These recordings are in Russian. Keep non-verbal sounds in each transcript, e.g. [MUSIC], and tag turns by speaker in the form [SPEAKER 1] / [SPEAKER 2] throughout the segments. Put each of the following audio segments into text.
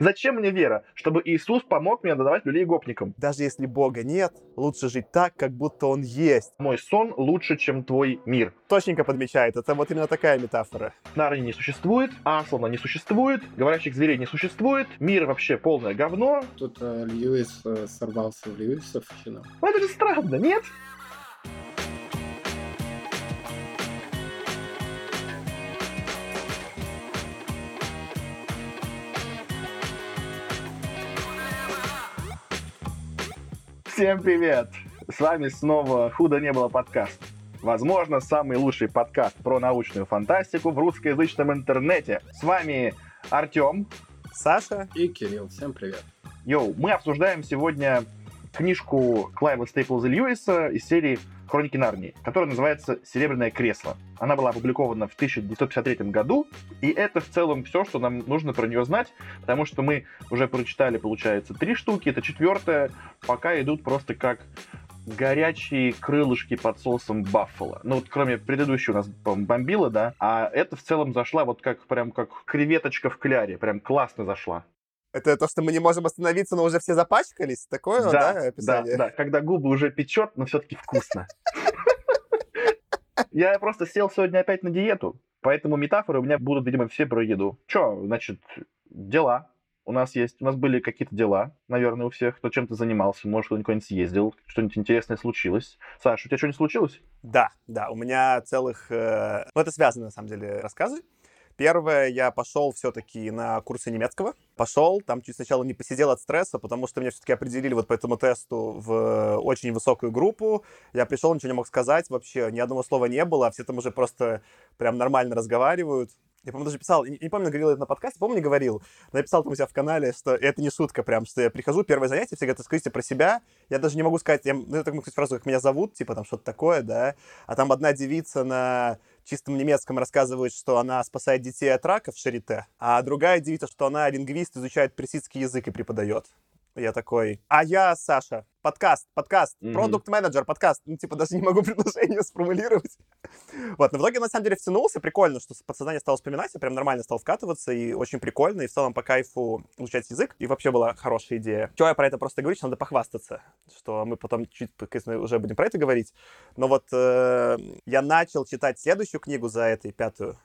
[SPEAKER 1] Зачем мне вера? Чтобы Иисус помог мне надавать людей гопникам.
[SPEAKER 2] Даже если Бога нет, лучше жить так, как будто Он есть.
[SPEAKER 1] Мой сон лучше, чем твой мир.
[SPEAKER 2] Точненько подмечает. Это вот именно такая метафора.
[SPEAKER 1] Нарнии не существует, Аслана не существует, говорящих зверей не существует, мир вообще полное говно.
[SPEAKER 3] Тут э, Льюис э, сорвался в Льюисовщину.
[SPEAKER 1] Ну, это же странно, нет? Всем привет! С вами снова «Худо не было» подкаст. Возможно, самый лучший подкаст про научную фантастику в русскоязычном интернете. С вами Артем.
[SPEAKER 2] Саша.
[SPEAKER 3] И Кирилл. Всем привет.
[SPEAKER 1] Йоу, мы обсуждаем сегодня книжку Клайва Стейплза Льюиса из серии «Хроники Нарнии», которая называется «Серебряное кресло». Она была опубликована в 1953 году, и это в целом все, что нам нужно про нее знать, потому что мы уже прочитали, получается, три штуки, это четвертая, пока идут просто как горячие крылышки под соусом баффало. Ну, вот кроме предыдущей у нас, бомбила, да, а это в целом зашла вот как прям как креветочка в кляре, прям классно зашла.
[SPEAKER 2] Это то, что мы не можем остановиться, но уже все запачкались? Такое, да, да описание?
[SPEAKER 1] Да, да, когда губы уже печет, но все-таки вкусно. [LAUGHS] Я просто сел сегодня опять на диету, поэтому метафоры у меня будут, видимо, все про еду. Че, значит, дела. У нас есть, у нас были какие-то дела, наверное, у всех, кто чем-то занимался, может, кто-нибудь куда-нибудь съездил, что-нибудь интересное случилось. Саша, у тебя что-нибудь случилось?
[SPEAKER 2] Да, да, у меня целых... Э... Ну, это связано, на самом деле, рассказы. Первое, я пошел все-таки на курсы немецкого. Пошел, там чуть сначала не посидел от стресса, потому что меня все-таки определили вот по этому тесту в очень высокую группу. Я пришел, ничего не мог сказать вообще, ни одного слова не было, а все там уже просто прям нормально разговаривают. Я, по-моему, даже писал, не, не помню, говорил это на подкасте, помню, не говорил, но я писал там у себя в канале, что это не шутка прям, что я прихожу, первое занятие, все говорят, расскажите про себя, я даже не могу сказать, я, ну, я так могу сказать фразу, как меня зовут, типа там что-то такое, да, а там одна девица на чистом немецком рассказывает, что она спасает детей от рака в Шарите, а другая девица, что она лингвист, изучает персидский язык и преподает. Я такой, а я Саша, подкаст, подкаст, продукт-менеджер, подкаст. Ну, типа, даже не могу [LAUGHS] предложение сформулировать. вот, но в итоге, на самом деле, втянулся. Прикольно, что подсознание стало вспоминать, я прям нормально стал вкатываться, и очень прикольно, и в целом по кайфу изучать язык. И вообще была хорошая идея. Чего я про это просто говорю, что надо похвастаться, что мы потом чуть уже будем про это говорить. Но вот э, я начал читать следующую книгу за этой, пятую,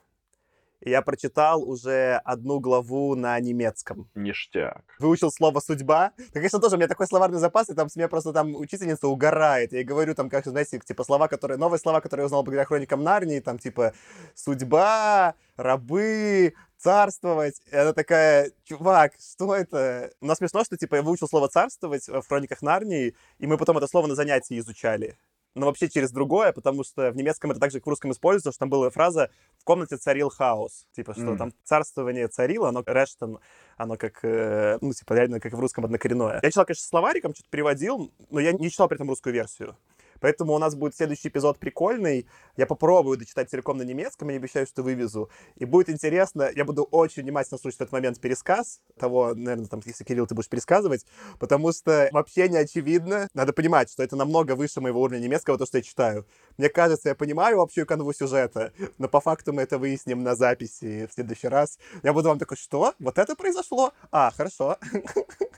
[SPEAKER 2] я прочитал уже одну главу на немецком.
[SPEAKER 1] Ништяк.
[SPEAKER 2] Выучил слово «судьба». Так, конечно, тоже у меня такой словарный запас, и там с меня просто там учительница угорает. Я говорю там, как, знаете, типа слова, которые... Новые слова, которые я узнал благодаря хроникам Нарнии, там типа «судьба», «рабы», царствовать. И она такая, чувак, что это? У нас смешно, что, типа, я выучил слово царствовать в хрониках Нарнии, и мы потом это слово на занятии изучали но вообще через другое, потому что в немецком это так же, как в русском используется, что там была фраза «в комнате царил хаос». Типа, что mm. там царствование царило, оно рештон, оно как, э, ну, типа, реально, как в русском однокоренное. Я читал, конечно, словариком, что-то переводил, но я не читал при этом русскую версию. Поэтому у нас будет следующий эпизод прикольный. Я попробую дочитать целиком на немецком, я обещаю, что вывезу. И будет интересно, я буду очень внимательно слушать этот момент пересказ того, наверное, там, если, Кирилл, ты будешь пересказывать, потому что вообще не очевидно. Надо понимать, что это намного выше моего уровня немецкого, то, что я читаю. Мне кажется, я понимаю общую канву сюжета, но по факту мы это выясним на записи в следующий раз. Я буду вам такой, что? Вот это произошло? А, хорошо.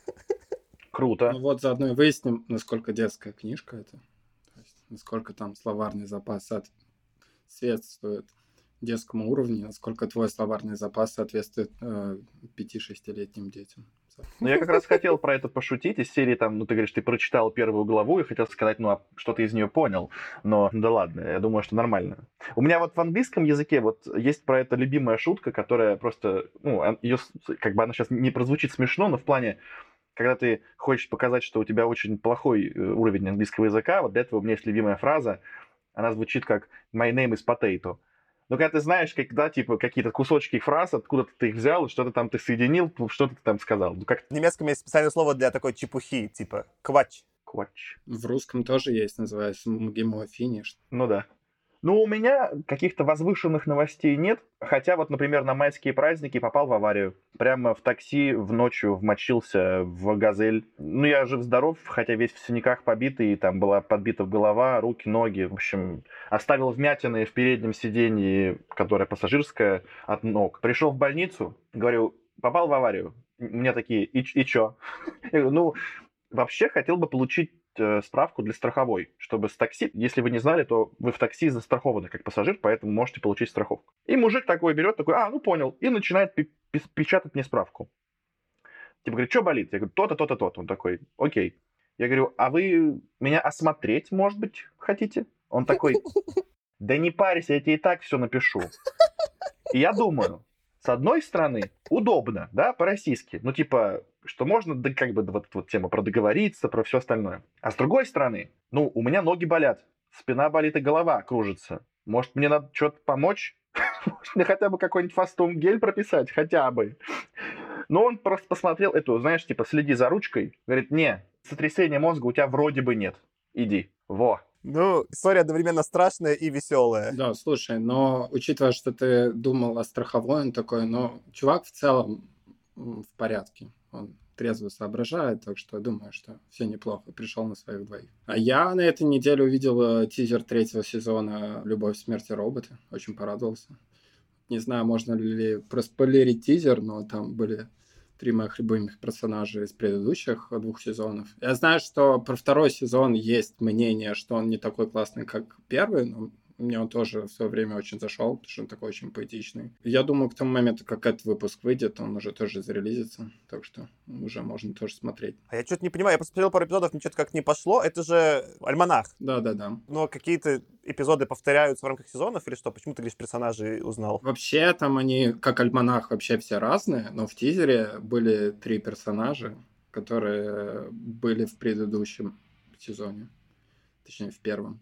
[SPEAKER 2] [LAUGHS]
[SPEAKER 1] Круто.
[SPEAKER 3] Ну вот заодно и выясним, насколько детская книжка это насколько там словарный запас соответствует детскому уровню, насколько твой словарный запас соответствует э, 5-6-летним детям.
[SPEAKER 1] Ну, я как раз хотел про это пошутить из серии, там, ну, ты говоришь, ты прочитал первую главу и хотел сказать, ну, а что ты из нее понял? Но, да ладно, я думаю, что нормально. У меня вот в английском языке вот есть про это любимая шутка, которая просто, ну, ее, как бы она сейчас не прозвучит смешно, но в плане, когда ты хочешь показать, что у тебя очень плохой э, уровень английского языка, вот для этого у меня есть любимая фраза, она звучит как «My name is potato». Но когда ты знаешь, когда, типа, какие-то кусочки фраз, откуда ты их взял, что-то там ты соединил, что ты там сказал. Ну, как...
[SPEAKER 2] В немецком есть специальное слово для такой чепухи, типа «квач».
[SPEAKER 1] Квач.
[SPEAKER 3] В русском тоже есть, называется «мгимофиниш».
[SPEAKER 1] Ну да. Ну, у меня каких-то возвышенных новостей нет. Хотя вот, например, на майские праздники попал в аварию. Прямо в такси в ночью вмочился в газель. Ну, я жив-здоров, хотя весь в синяках побитый, там была подбита голова, руки, ноги. В общем, оставил вмятины в переднем сиденье, которое пассажирское, от ног. Пришел в больницу, говорю, попал в аварию. У меня такие, и, и чё? [LAUGHS] Я говорю, ну, вообще хотел бы получить справку для страховой, чтобы с такси, если вы не знали, то вы в такси застрахованы как пассажир, поэтому можете получить страховку. И мужик такой берет, такой, а, ну понял, и начинает печатать мне справку. Типа говорит, что болит? Я говорю, то-то, то-то, то-то. Он такой, окей. Я говорю, а вы меня осмотреть, может быть, хотите? Он такой, да не парься, я тебе и так все напишу. И я думаю, с одной стороны, удобно, да, по-российски. Ну, типа, что можно, да, как бы, вот эта вот тема про договориться, про все остальное. А с другой стороны, ну, у меня ноги болят, спина болит и голова кружится. Может, мне надо что-то помочь? [LAUGHS] Может, мне хотя бы какой-нибудь фастум гель прописать? Хотя бы. Но он просто посмотрел эту, знаешь, типа, следи за ручкой. Говорит, не, сотрясения мозга у тебя вроде бы нет. Иди. Во.
[SPEAKER 2] Ну, история одновременно страшная и веселая.
[SPEAKER 3] Да, слушай, но учитывая, что ты думал о страховой, он такой, но чувак в целом в порядке. Он трезво соображает, так что думаю, что все неплохо. Пришел на своих двоих. А я на этой неделе увидел э, тизер третьего сезона «Любовь, смерти роботы». Очень порадовался. Не знаю, можно ли проспойлерить тизер, но там были три моих любимых персонажа из предыдущих двух сезонов. Я знаю, что про второй сезон есть мнение, что он не такой классный, как первый, но мне он тоже в свое время очень зашел, потому что он такой очень поэтичный. Я думаю, к тому моменту, как этот выпуск выйдет, он уже тоже зарелизится, так что уже можно тоже смотреть.
[SPEAKER 2] А я что-то не понимаю, я посмотрел пару эпизодов, мне что-то как не пошло. Это же альманах.
[SPEAKER 3] Да-да-да.
[SPEAKER 2] Но какие-то эпизоды повторяются в рамках сезонов или что? Почему ты лишь персонажей узнал?
[SPEAKER 3] Вообще там они, как альманах, вообще все разные, но в тизере были три персонажа, которые были в предыдущем сезоне. Точнее, в первом.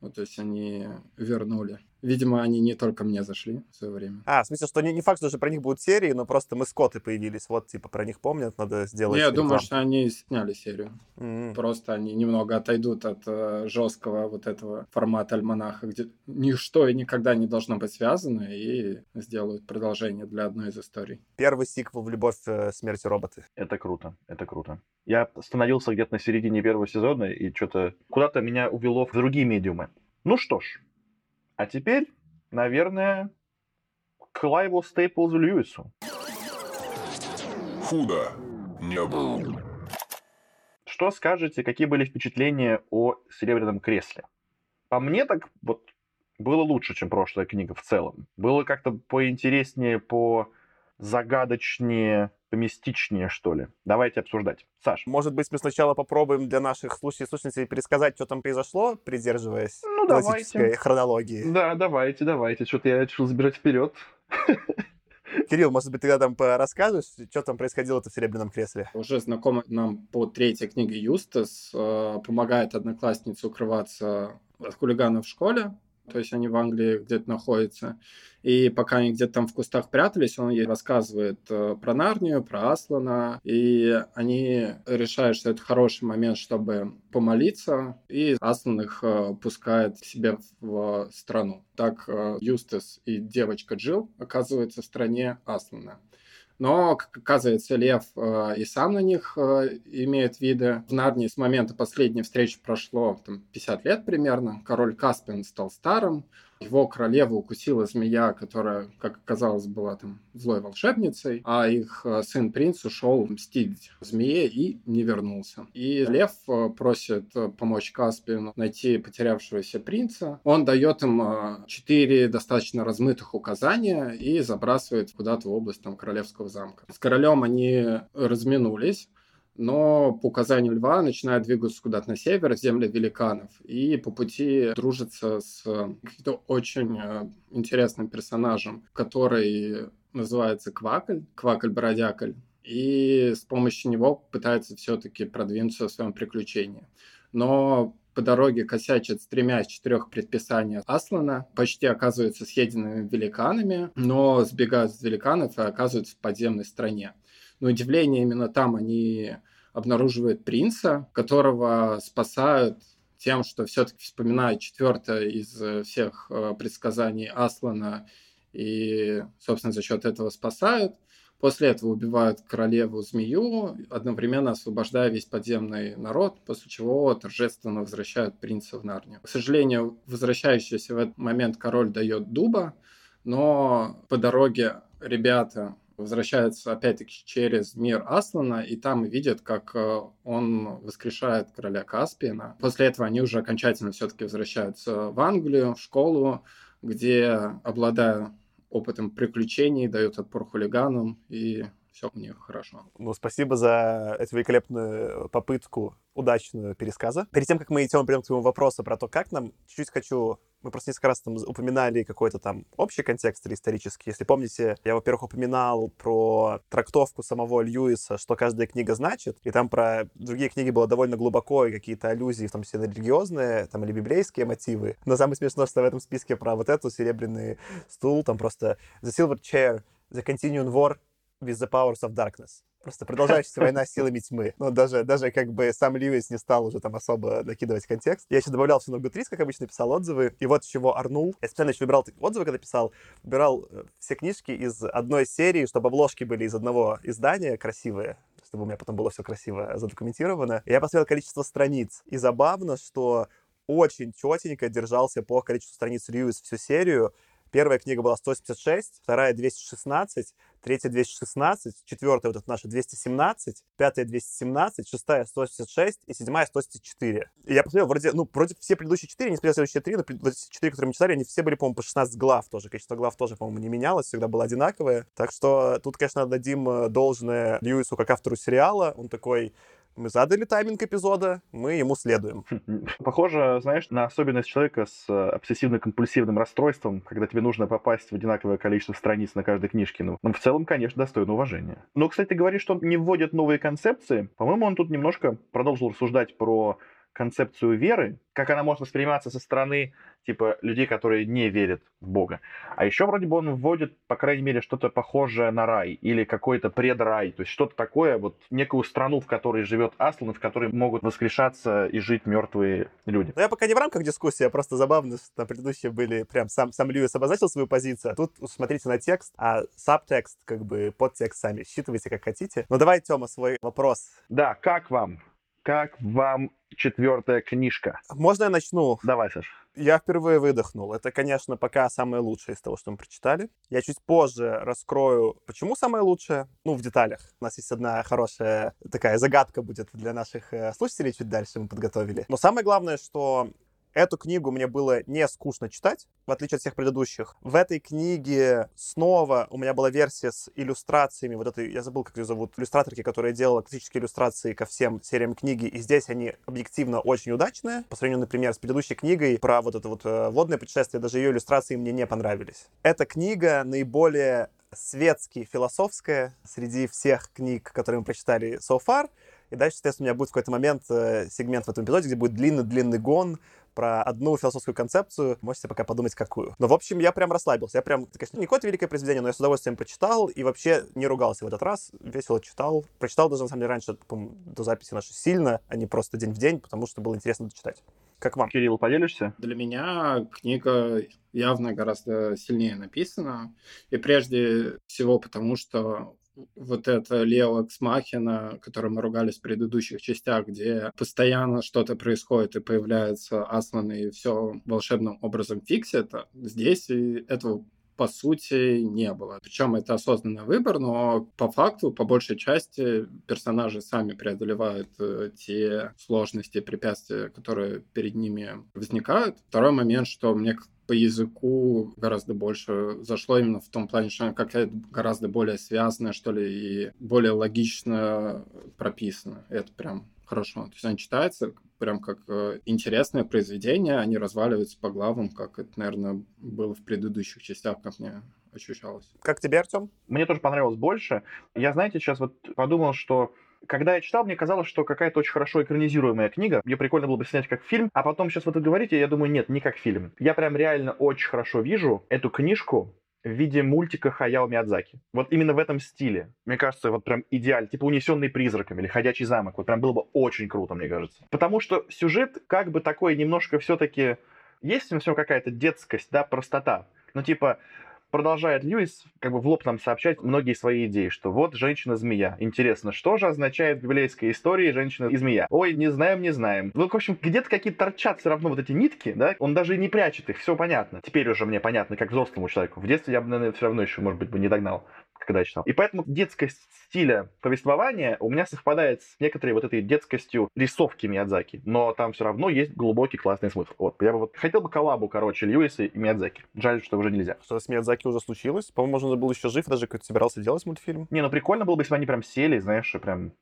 [SPEAKER 3] Ну, то есть они вернули. Видимо, они не только мне зашли в свое время.
[SPEAKER 2] А, в смысле, что не, не факт, что же про них будут серии, но просто мы скоты появились. Вот, типа, про них помнят, надо сделать.
[SPEAKER 3] Я думаю, что они сняли серию. Mm-hmm. Просто они немного отойдут от э, жесткого вот этого формата альманаха, где ничто и никогда не должно быть связано, и сделают продолжение для одной из историй.
[SPEAKER 2] Первый сиквел в «Любовь, э, смерти роботы».
[SPEAKER 1] Это круто, это круто. Я остановился где-то на середине первого сезона, и что-то куда-то меня увело в другие медиумы. Ну что ж, а теперь, наверное, к Лайву Стейплзу Льюису. Худо не было. Что скажете, какие были впечатления о «Серебряном кресле»? По мне так вот было лучше, чем прошлая книга в целом. Было как-то поинтереснее, по загадочнее, поместичнее, что ли. Давайте обсуждать. Саш.
[SPEAKER 2] Может быть, мы сначала попробуем для наших слушателей и слушателей пересказать, что там произошло, придерживаясь
[SPEAKER 1] ну,
[SPEAKER 2] классической давайте. хронологии.
[SPEAKER 1] Да, давайте, давайте. Что-то я решил забирать вперед. [LAUGHS]
[SPEAKER 2] Кирилл, может быть, ты там расскажешь, что там происходило-то в «Серебряном кресле»?
[SPEAKER 3] Уже знакомый нам по третьей книге Юстас э, помогает однокласснице укрываться от хулиганов в школе, то есть они в Англии где-то находятся. И пока они где-то там в кустах прятались, он ей рассказывает э, про Нарнию, про Аслана, и они решают, что это хороший момент, чтобы помолиться, и Аслан их э, пускает к себе в страну. Так э, Юстас и девочка Джилл оказываются в стране Аслана. Но, как оказывается, Лев э, и сам на них э, имеет виды. В Нарнии с момента последней встречи прошло там, 50 лет примерно. Король Каспиан стал старым, его королеву укусила змея, которая, как оказалось, была там злой волшебницей, а их э, сын принц ушел мстить змее и не вернулся. И лев э, просит э, помочь Каспину найти потерявшегося принца. Он дает им четыре достаточно размытых указания и забрасывает куда-то в область там королевского замка. С королем они разминулись, но по указанию льва начинает двигаться куда-то на север, земли великанов, и по пути дружится с каким-то очень э, интересным персонажем, который называется Квакль, Квакль-бродякль, и с помощью него пытается все-таки продвинуться в своем приключении. Но по дороге косячит с тремя из четырех предписаний Аслана, почти оказываются съеденными великанами, но сбегают с великанов и оказываются в подземной стране. Но удивление именно там они обнаруживают принца, которого спасают тем, что все-таки вспоминают четвертое из э, всех э, предсказаний Аслана и, собственно, за счет этого спасают. После этого убивают королеву-змею, одновременно освобождая весь подземный народ, после чего торжественно возвращают принца в Нарнию. К сожалению, возвращающийся в этот момент король дает дуба, но по дороге ребята возвращаются опять-таки через мир Аслана, и там видят, как э, он воскрешает короля Каспиена. После этого они уже окончательно все-таки возвращаются в Англию, в школу, где, обладая опытом приключений, дают отпор хулиганам и все у них хорошо.
[SPEAKER 2] Ну, спасибо за эту великолепную попытку удачную пересказа. Перед тем, как мы идем, придем к твоему вопросу про то, как нам, чуть-чуть хочу... Мы просто несколько раз там упоминали какой-то там общий контекст или исторический. Если помните, я, во-первых, упоминал про трактовку самого Льюиса, что каждая книга значит, и там про другие книги было довольно глубоко, и какие-то аллюзии, в том числе на религиозные, там, или библейские мотивы. Но самое смешное, что в этом списке про вот эту серебряный стул, там просто The Silver Chair, The Continuing War with the Powers of Darkness. Просто продолжающаяся война силами тьмы. Но даже, даже как бы сам Льюис не стал уже там особо накидывать контекст. Я еще добавлял все на Goodreads, как обычно, писал отзывы. И вот чего Арнул. Я специально еще выбирал отзывы, когда писал. Выбирал э, все книжки из одной серии, чтобы обложки были из одного издания красивые чтобы у меня потом было все красиво задокументировано. Я посмотрел количество страниц. И забавно, что очень четенько держался по количеству страниц Льюис всю серию. Первая книга была 186, вторая 216, третья 216, четвертая вот эта наша 217, пятая 217, шестая 166 и седьмая 174. И я посмотрел, вроде, ну, вроде все предыдущие четыре, не смотрел следующие три, но четыре, которые мы читали, они все были, по-моему, по 16 глав тоже. Количество глав тоже, по-моему, не менялось, всегда было одинаковое. Так что тут, конечно, дадим э, должное Льюису как автору сериала. Он такой мы задали тайминг эпизода, мы ему следуем. [LAUGHS]
[SPEAKER 1] Похоже, знаешь, на особенность человека с э, обсессивно-компульсивным расстройством, когда тебе нужно попасть в одинаковое количество страниц на каждой книжке. Ну, ну в целом, конечно, достойно уважения. Но, кстати, ты говоришь, что он не вводит новые концепции. По-моему, он тут немножко продолжил рассуждать про концепцию веры, как она может восприниматься со стороны типа людей, которые не верят в Бога. А еще вроде бы он вводит, по крайней мере, что-то похожее на рай или какой-то предрай, то есть что-то такое, вот некую страну, в которой живет Аслан, в которой могут воскрешаться и жить мертвые люди.
[SPEAKER 2] Но я пока не в рамках дискуссии, а просто забавно, что там предыдущие были прям сам, сам Льюис обозначил свою позицию, а тут смотрите на текст, а сабтекст, как бы подтекст сами считывайте как хотите. Ну давай, Тёма, свой вопрос.
[SPEAKER 1] Да, как вам? Как вам четвертая книжка?
[SPEAKER 2] Можно я начну?
[SPEAKER 1] Давай, Саш.
[SPEAKER 2] Я впервые выдохнул. Это, конечно, пока самое лучшее из того, что мы прочитали. Я чуть позже раскрою, почему самое лучшее. Ну, в деталях. У нас есть одна хорошая такая загадка будет для наших э, слушателей чуть дальше мы подготовили. Но самое главное, что Эту книгу мне было не скучно читать, в отличие от всех предыдущих. В этой книге снова у меня была версия с иллюстрациями. Вот это, я забыл, как ее зовут, иллюстраторки, которая делала классические иллюстрации ко всем сериям книги. И здесь они объективно очень удачные. По сравнению, например, с предыдущей книгой про вот это вот э, водное путешествие, даже ее иллюстрации мне не понравились. Эта книга наиболее светски философская среди всех книг, которые мы прочитали so far. И дальше, соответственно, у меня будет в какой-то момент э, сегмент в этом эпизоде, где будет длинный-длинный гон про одну философскую концепцию. Можете пока подумать, какую. Но, в общем, я прям расслабился. Я прям, конечно, не какое-то великое произведение, но я с удовольствием прочитал и вообще не ругался в этот раз. Весело читал. Прочитал даже, на самом деле, раньше, до записи нашей сильно, а не просто день в день, потому что было интересно дочитать. Как вам?
[SPEAKER 1] Кирилл, поделишься?
[SPEAKER 3] Для меня книга явно гораздо сильнее написана. И прежде всего потому, что вот это Лео Эксмахина, которым мы ругались в предыдущих частях, где постоянно что-то происходит и появляется Аслан и все волшебным образом фиксит, здесь этого по сути, не было. Причем это осознанный выбор, но по факту, по большей части, персонажи сами преодолевают э, те сложности, препятствия, которые перед ними возникают. Второй момент, что мне по языку гораздо больше зашло именно в том плане, что она какая-то гораздо более связанная, что ли, и более логично прописана. Это прям хорошо. То есть она читается прям как э, интересное произведение, они разваливаются по главам, как это, наверное, было в предыдущих частях, как мне ощущалось.
[SPEAKER 2] Как тебе, Артем?
[SPEAKER 1] Мне тоже понравилось больше. Я, знаете, сейчас вот подумал, что когда я читал, мне казалось, что какая-то очень хорошо экранизируемая книга. Ее прикольно было бы снять как фильм. А потом сейчас вот вы говорите, я думаю, нет, не как фильм. Я прям реально очень хорошо вижу эту книжку в виде мультика Хаяо Миядзаки. Вот именно в этом стиле. Мне кажется, вот прям идеально. Типа «Унесенный призраками» или «Ходячий замок». Вот прям было бы очень круто, мне кажется. Потому что сюжет как бы такой немножко все-таки... Есть в нем какая-то детскость, да, простота. Ну, типа, продолжает Льюис как бы в лоб нам сообщать многие свои идеи, что вот женщина-змея. Интересно, что же означает в библейской истории женщина и змея? Ой, не знаем, не знаем. Ну, в общем, где-то какие-то торчат все равно вот эти нитки, да? Он даже и не прячет их, все понятно. Теперь уже мне понятно, как взрослому человеку. В детстве я бы, наверное, все равно еще, может быть, бы не догнал когда я читал. И поэтому детскость стиля повествования у меня совпадает с некоторой вот этой детскостью рисовки Миядзаки, но там все равно есть глубокий классный смысл. Вот, я бы вот хотел бы коллабу, короче, Льюиса и Миядзаки. Жаль, что уже нельзя.
[SPEAKER 2] Что с Миядзаки уже случилось? По-моему, можно был еще жив, даже какой-то собирался делать мультфильм.
[SPEAKER 1] Не, ну прикольно было бы, если бы они прям сели, знаешь, и прям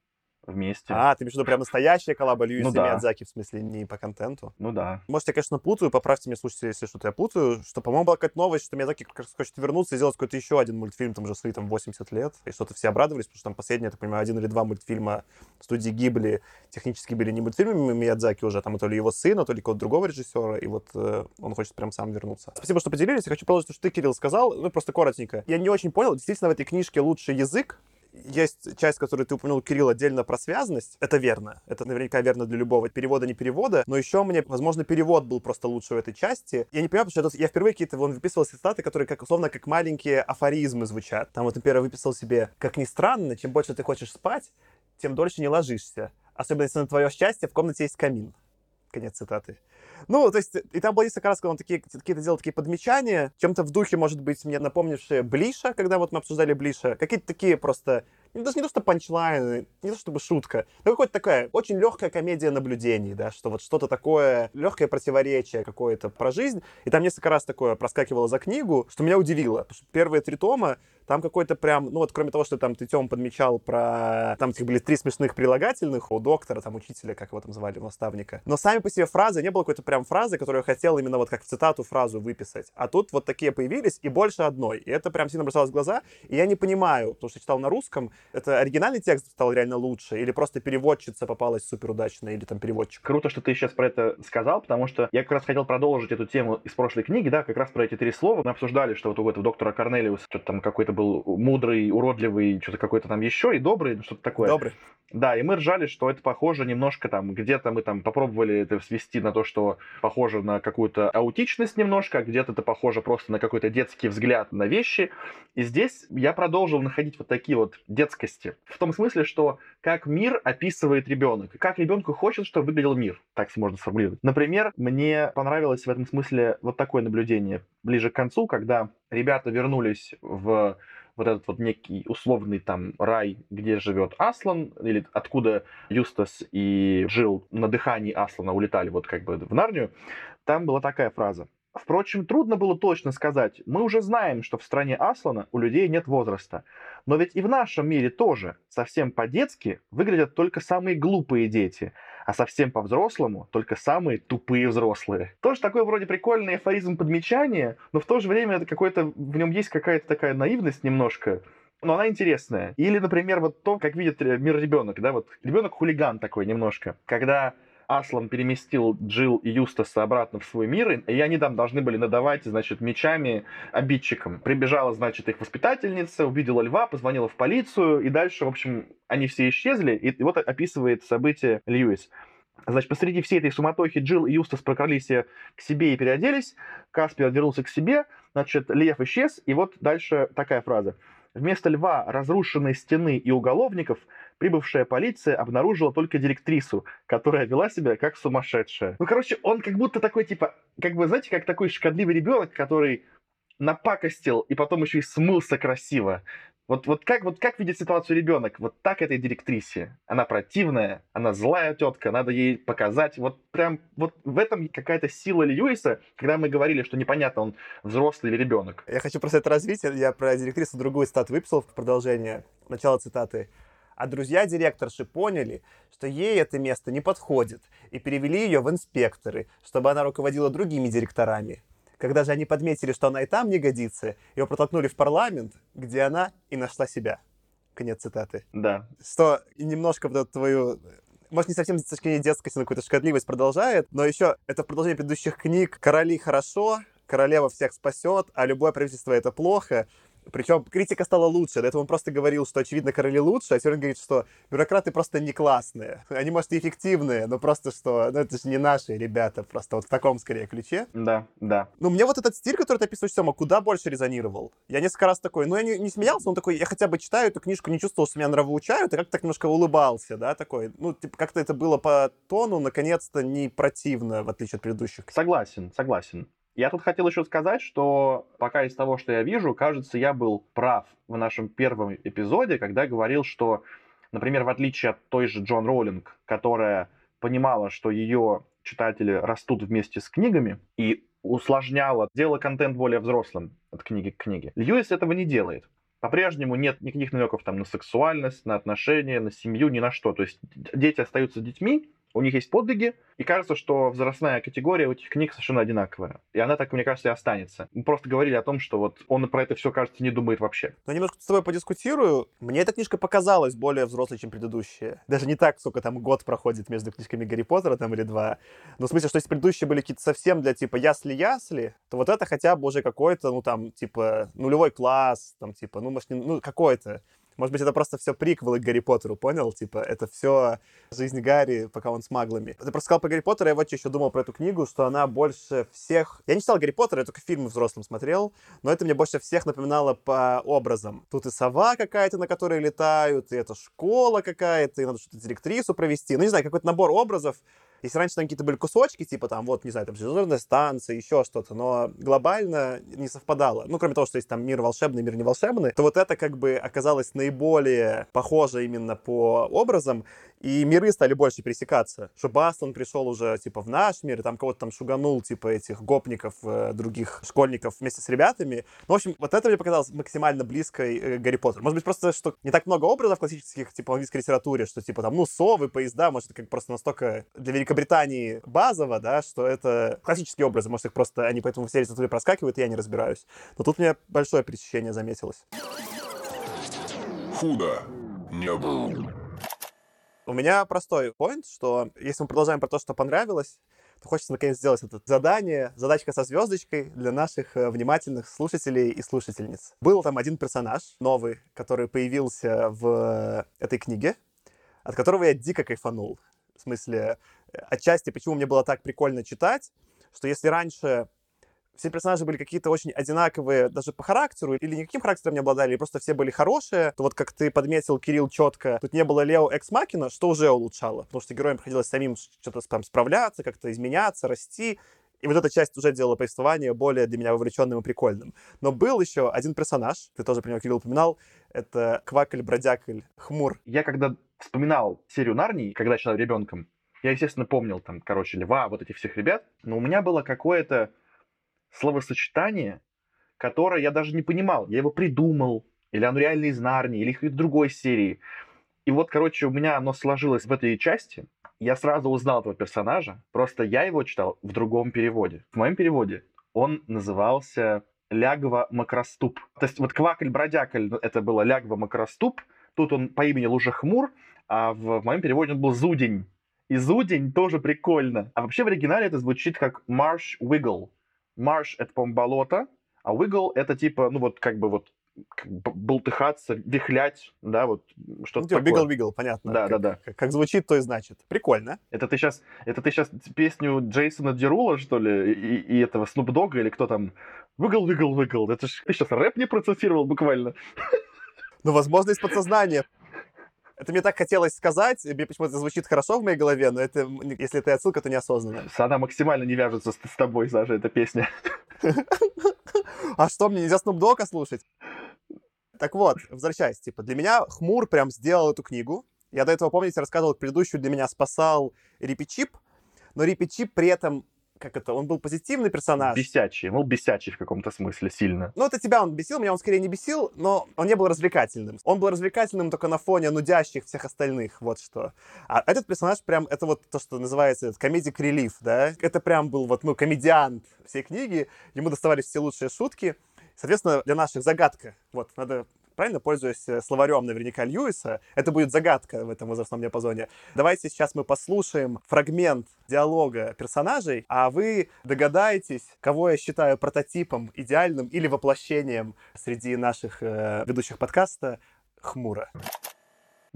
[SPEAKER 1] вместе.
[SPEAKER 2] А, ты имеешь в виду прям настоящая коллаба Льюиса
[SPEAKER 1] Ну
[SPEAKER 2] и
[SPEAKER 1] да.
[SPEAKER 2] Миядзаки, в смысле, не по контенту?
[SPEAKER 1] Ну да.
[SPEAKER 2] Может, я, конечно, путаю, поправьте меня, слушайте, если что-то я путаю, что, по-моему, была какая-то новость, что Миядзаки как раз хочет вернуться и сделать какой-то еще один мультфильм, там уже свои там 80 лет, и что-то все обрадовались, потому что там последние, я так понимаю, один или два мультфильма студии Гибли технически были не мультфильмами Миядзаки уже, а там то ли его сына, то ли какого-то другого режиссера, и вот э, он хочет прям сам вернуться. Спасибо, что поделились. Я хочу продолжить то, что ты, Кирилл, сказал, ну, просто коротенько. Я не очень понял, действительно, в этой книжке лучший язык, есть часть, которую ты упомянул, Кирилл, отдельно про связность. Это верно. Это наверняка верно для любого перевода, не перевода. Но еще мне, возможно, перевод был просто лучше в этой части. Я не понимаю, потому что я впервые какие-то вон выписывал цитаты, которые как условно как маленькие афоризмы звучат. Там вот, например, выписал себе, как ни странно, чем больше ты хочешь спать, тем дольше не ложишься. Особенно если на твое счастье в комнате есть камин. Конец цитаты. Ну, то есть, и там был есть как раз, когда он такие, какие-то делал такие подмечания, чем-то в духе, может быть, мне напомнившие Блиша, когда вот мы обсуждали Блиша, какие-то такие просто, даже не то, что панчлайны, не то, чтобы шутка, но какая-то такая очень легкая комедия наблюдений, да, что вот что-то такое, легкое противоречие какое-то про жизнь, и там несколько раз такое проскакивало за книгу, что меня удивило, потому что первые три тома, там какой-то прям, ну вот кроме того, что там ты, Тём, подмечал про... Там этих были три смешных прилагательных у доктора, там учителя, как его там звали, наставника. Но сами по себе фразы, не было какой-то прям фразы, которую я хотел именно вот как в цитату фразу выписать. А тут вот такие появились, и больше одной. И это прям сильно бросалось в глаза. И я не понимаю, потому что читал на русском, это оригинальный текст стал реально лучше, или просто переводчица попалась супер удачно, или там переводчик.
[SPEAKER 1] Круто, что ты сейчас про это сказал, потому что я как раз хотел продолжить эту тему из прошлой книги, да, как раз про эти три слова. Мы обсуждали, что вот у этого доктора Корнелиуса что-то там какой-то был мудрый, уродливый, что-то какой-то там еще, и добрый, ну, что-то такое.
[SPEAKER 2] Добрый.
[SPEAKER 1] Да, и мы ржали, что это похоже немножко там, где-то мы там попробовали это свести на то, что похоже на какую-то аутичность немножко, а где-то это похоже просто на какой-то детский взгляд на вещи. И здесь я продолжил находить вот такие вот детскости. В том смысле, что как мир описывает ребенок, как ребенку хочет, чтобы выглядел мир, так можно сформулировать. Например, мне понравилось в этом смысле вот такое наблюдение ближе к концу, когда ребята вернулись в вот этот вот некий условный там рай, где живет Аслан, или откуда Юстас и Жил на дыхании Аслана улетали вот как бы в Нарнию, там была такая фраза. Впрочем, трудно было точно сказать. Мы уже знаем, что в стране Аслана у людей нет возраста. Но ведь и в нашем мире тоже совсем по-детски выглядят только самые глупые дети, а совсем по-взрослому только самые тупые взрослые. Тоже такой вроде прикольный афоризм подмечания, но в то же время это какой-то, в нем есть какая-то такая наивность немножко, но она интересная. Или, например, вот то, как видит э, мир ребенок, да, вот ребенок хулиган такой немножко, когда Аслан переместил Джил и Юстаса обратно в свой мир, и они там должны были надавать, значит, мечами обидчикам. Прибежала, значит, их воспитательница, увидела льва, позвонила в полицию, и дальше, в общем, они все исчезли, и, и вот описывает события Льюис. Значит, посреди всей этой суматохи Джилл и Юстас прокрались к себе и переоделись. Каспиан вернулся к себе, значит, лев исчез, и вот дальше такая фраза. Вместо льва, разрушенной стены и уголовников, прибывшая полиция обнаружила только директрису, которая вела себя как сумасшедшая. Ну, короче, он как будто такой, типа, как бы, знаете, как такой шкодливый ребенок, который напакостил и потом еще и смылся красиво. Вот, вот, как, вот как видит ситуацию ребенок? Вот так этой директрисе. Она противная, она злая тетка, надо ей показать. Вот прям вот в этом какая-то сила Льюиса, когда мы говорили, что непонятно, он взрослый или ребенок.
[SPEAKER 2] Я хочу просто это развить. Я про директрису другую стату выписал в продолжение. Начало цитаты. А друзья директорши поняли, что ей это место не подходит, и перевели ее в инспекторы, чтобы она руководила другими директорами. Когда же они подметили, что она и там не годится, ее протолкнули в парламент, где она и нашла себя. Конец цитаты.
[SPEAKER 1] Да.
[SPEAKER 2] Что немножко вот эту твою может, не совсем с точки зрения детскости, но какую-то шкодливость продолжает, но еще это продолжение предыдущих книг «Короли хорошо», «Королева всех спасет», а любое правительство — это плохо. Причем критика стала лучше. До этого он просто говорил, что, очевидно, короли лучше, а теперь он говорит, что бюрократы просто не классные. Они, может, и эффективные, но просто что, ну, это же не наши ребята, просто вот в таком, скорее, ключе.
[SPEAKER 1] Да, да.
[SPEAKER 2] Ну, мне вот этот стиль, который ты описываешь, Сема, куда больше резонировал. Я несколько раз такой, ну, я не, не смеялся, но такой, я хотя бы читаю эту книжку, не чувствовал, что меня нравоучают, и как-то так немножко улыбался, да, такой. Ну, типа, как-то это было по тону, наконец-то, не противно, в отличие от предыдущих.
[SPEAKER 1] Согласен, согласен. Я тут хотел еще сказать, что пока из того, что я вижу, кажется, я был прав в нашем первом эпизоде, когда говорил, что, например, в отличие от той же Джон Роулинг, которая понимала, что ее читатели растут вместе с книгами и усложняла, делала контент более взрослым от книги к книге. Льюис этого не делает. По-прежнему нет никаких намеков там на сексуальность, на отношения, на семью, ни на что. То есть дети остаются детьми, у них есть подвиги, и кажется, что возрастная категория у этих книг совершенно одинаковая. И она так, мне кажется, и останется. Мы просто говорили о том, что вот он про это все, кажется, не думает вообще.
[SPEAKER 2] Но немножко с тобой подискутирую. Мне эта книжка показалась более взрослой, чем предыдущая. Даже не так, сколько там год проходит между книжками Гарри Поттера там или два. Но в смысле, что если предыдущие были какие-то совсем для типа ясли-ясли, то вот это хотя бы уже какой-то, ну там, типа, нулевой класс, там, типа, ну, может, не, ну, какой-то. Может быть, это просто все приквелы к Гарри Поттеру, понял? Типа, это все жизнь Гарри, пока он с маглами. Ты просто сказал про Гарри Поттера, я вот еще думал про эту книгу, что она больше всех... Я не читал Гарри Поттера, я только фильмы взрослым смотрел, но это мне больше всех напоминало по образам. Тут и сова какая-то, на которой летают, и это школа какая-то, и надо что-то директрису провести. Ну, не знаю, какой-то набор образов, если раньше там какие-то были кусочки, типа там, вот, не знаю, там железная станция, еще что-то, но глобально не совпадало. Ну, кроме того, что есть там мир волшебный, мир не волшебный, то вот это как бы оказалось наиболее похоже именно по образам, и миры стали больше пересекаться. Что Бастон пришел уже, типа, в наш мир, и там кого-то там шуганул, типа, этих гопников, э, других школьников вместе с ребятами. Ну, в общем, вот это мне показалось максимально близкой э, Гарри Поттеру. Может быть, просто, что не так много образов классических, типа, в английской литературе, что, типа, там, ну, совы, поезда, может, это как просто настолько для Великобритании базово, да, что это классические образы, может, их просто, они поэтому все литературе проскакивают, и я не разбираюсь. Но тут мне большое пересечение заметилось.
[SPEAKER 4] Худо не было.
[SPEAKER 2] У меня простой поинт, что если мы продолжаем про то, что понравилось, то хочется наконец сделать это задание, задачка со звездочкой для наших э, внимательных слушателей и слушательниц. Был там один персонаж новый, который появился в этой книге, от которого я дико кайфанул. В смысле, э, отчасти, почему мне было так прикольно читать, что если раньше все персонажи были какие-то очень одинаковые даже по характеру, или никаким характером не обладали, или просто все были хорошие, то вот как ты подметил, Кирилл, четко, тут не было Лео Экс Макина, что уже улучшало, потому что героям приходилось самим что-то там справляться, как-то изменяться, расти, и вот эта часть уже делала повествование более для меня вовлеченным и прикольным. Но был еще один персонаж, ты тоже про него, Кирилл, упоминал, это Квакль-бродякль Хмур.
[SPEAKER 1] Я когда вспоминал серию Нарнии, когда читал ребенком, я, естественно, помнил там, короче, Льва, вот этих всех ребят, но у меня было какое-то словосочетание, которое я даже не понимал. Я его придумал, или оно реально из Нарнии, или из другой серии. И вот, короче, у меня оно сложилось в этой части. Я сразу узнал этого персонажа, просто я его читал в другом переводе. В моем переводе он назывался Лягва Макроступ. То есть вот Квакль-бродякль это было Лягва Макроступ, тут он по имени Лужехмур, а в, моем переводе он был Зудень. И Зудень тоже прикольно. А вообще в оригинале это звучит как Marsh Wiggle. Марш — это, по-моему, болото, а Wiggle — это типа, ну вот как бы вот как бы болтыхаться, вихлять, да, вот что-то
[SPEAKER 2] Ну,
[SPEAKER 1] такое.
[SPEAKER 2] бигл-бигл, понятно.
[SPEAKER 1] Да,
[SPEAKER 2] как,
[SPEAKER 1] да, да.
[SPEAKER 2] Как, как звучит, то и значит. Прикольно.
[SPEAKER 1] Это ты сейчас, это ты сейчас песню Джейсона Дерула, что ли, и, и этого Снуп Дога, или кто там? Wiggle, wiggle, wiggle. Это ж ты сейчас рэп не процессировал буквально.
[SPEAKER 2] Ну, возможно, из подсознания. Это мне так хотелось сказать, мне почему-то звучит хорошо в моей голове, но это, если это отсылка, то неосознанно.
[SPEAKER 1] Она максимально не вяжется с, с тобой, Саша, эта песня. [LAUGHS]
[SPEAKER 2] А что, мне нельзя Snoop Dogg слушать? Так вот, возвращаясь, типа, для меня Хмур прям сделал эту книгу. Я до этого, помните, рассказывал, предыдущую для меня спасал Рипичип, но Рипичип при этом, как это, он был позитивный персонаж.
[SPEAKER 1] Бесячий, ну, бесячий в каком-то смысле сильно.
[SPEAKER 2] Ну, это тебя он бесил, меня он скорее не бесил, но он не был развлекательным. Он был развлекательным только на фоне нудящих всех остальных, вот что. А этот персонаж прям, это вот то, что называется комедик релиф, да? Это прям был вот, ну, комедиант всей книги, ему доставались все лучшие шутки. Соответственно, для наших загадка, вот, надо правильно, пользуясь э, словарем наверняка Льюиса, это будет загадка в этом возрастном диапазоне. Давайте сейчас мы послушаем фрагмент диалога персонажей, а вы догадаетесь, кого я считаю прототипом идеальным или воплощением среди наших э, ведущих подкаста Хмура.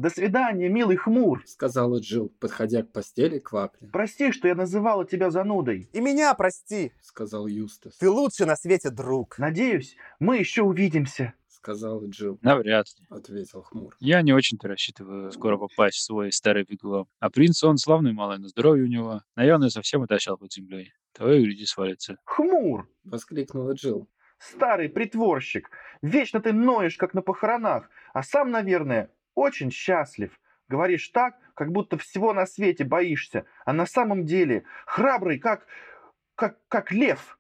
[SPEAKER 1] До свидания, милый хмур.
[SPEAKER 3] Сказала Джилл, подходя к постели Квакли.
[SPEAKER 1] Прости, что я называла тебя занудой.
[SPEAKER 2] И меня прости,
[SPEAKER 3] Сказал Юстас.
[SPEAKER 2] ты лучший на свете друг.
[SPEAKER 1] Надеюсь, мы еще увидимся.
[SPEAKER 3] Сказала Джилл.
[SPEAKER 5] Навряд ли.
[SPEAKER 3] Ответил Хмур.
[SPEAKER 5] Я не очень-то рассчитываю скоро попасть в свой старый вигвам. А принц, он славный малый, но здоровье у него, наверное, совсем отощал под землей. то и люди свалятся.
[SPEAKER 1] Хмур,
[SPEAKER 3] Воскликнула Джилл.
[SPEAKER 1] старый притворщик, вечно ты ноешь, как на похоронах, а сам, наверное, очень счастлив. Говоришь так, как будто всего на свете боишься, а на самом деле храбрый, как, как, как лев.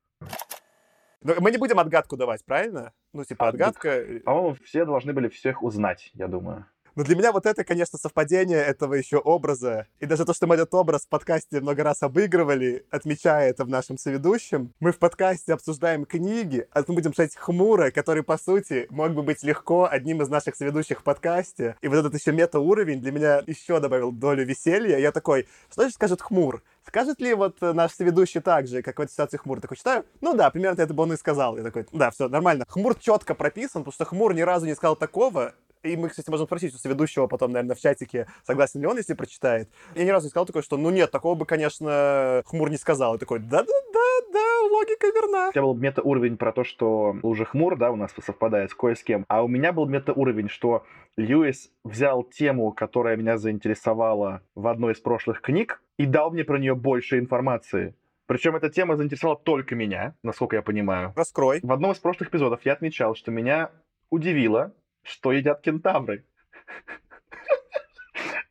[SPEAKER 2] Ну, мы не будем отгадку давать, правильно? Ну, типа,
[SPEAKER 1] А,
[SPEAKER 2] отгадка... э,
[SPEAKER 1] По-моему, все должны были всех узнать, я думаю.
[SPEAKER 2] Но для меня вот это, конечно, совпадение этого еще образа. И даже то, что мы этот образ в подкасте много раз обыгрывали, отмечая это в нашем соведущем. Мы в подкасте обсуждаем книги, а мы будем читать Хмура, который, по сути, мог бы быть легко одним из наших соведущих в подкасте. И вот этот еще мета-уровень для меня еще добавил долю веселья. Я такой, что же скажет Хмур? Скажет ли вот э, наш соведущий так же, как в этой ситуации Хмур? Такой читаю, ну да, примерно это бы он и сказал. Я такой, да, все, нормально. Хмур четко прописан, потому что Хмур ни разу не сказал такого, и мы, кстати, можем спросить у соведущего потом, наверное, в чатике, согласен ли он, если прочитает. Я ни разу не сказал такое, что, ну нет, такого бы, конечно, Хмур не сказал. И такой, да-да-да-да, логика верна.
[SPEAKER 1] У тебя был мета-уровень про то, что уже хмур, да, у нас совпадает с кое с кем. А у меня был мета-уровень, что Льюис взял тему, которая меня заинтересовала в одной из прошлых книг, и дал мне про нее больше информации. Причем эта тема заинтересовала только меня, насколько я понимаю.
[SPEAKER 2] Раскрой.
[SPEAKER 1] В одном из прошлых эпизодов я отмечал, что меня удивило, что едят кентавры.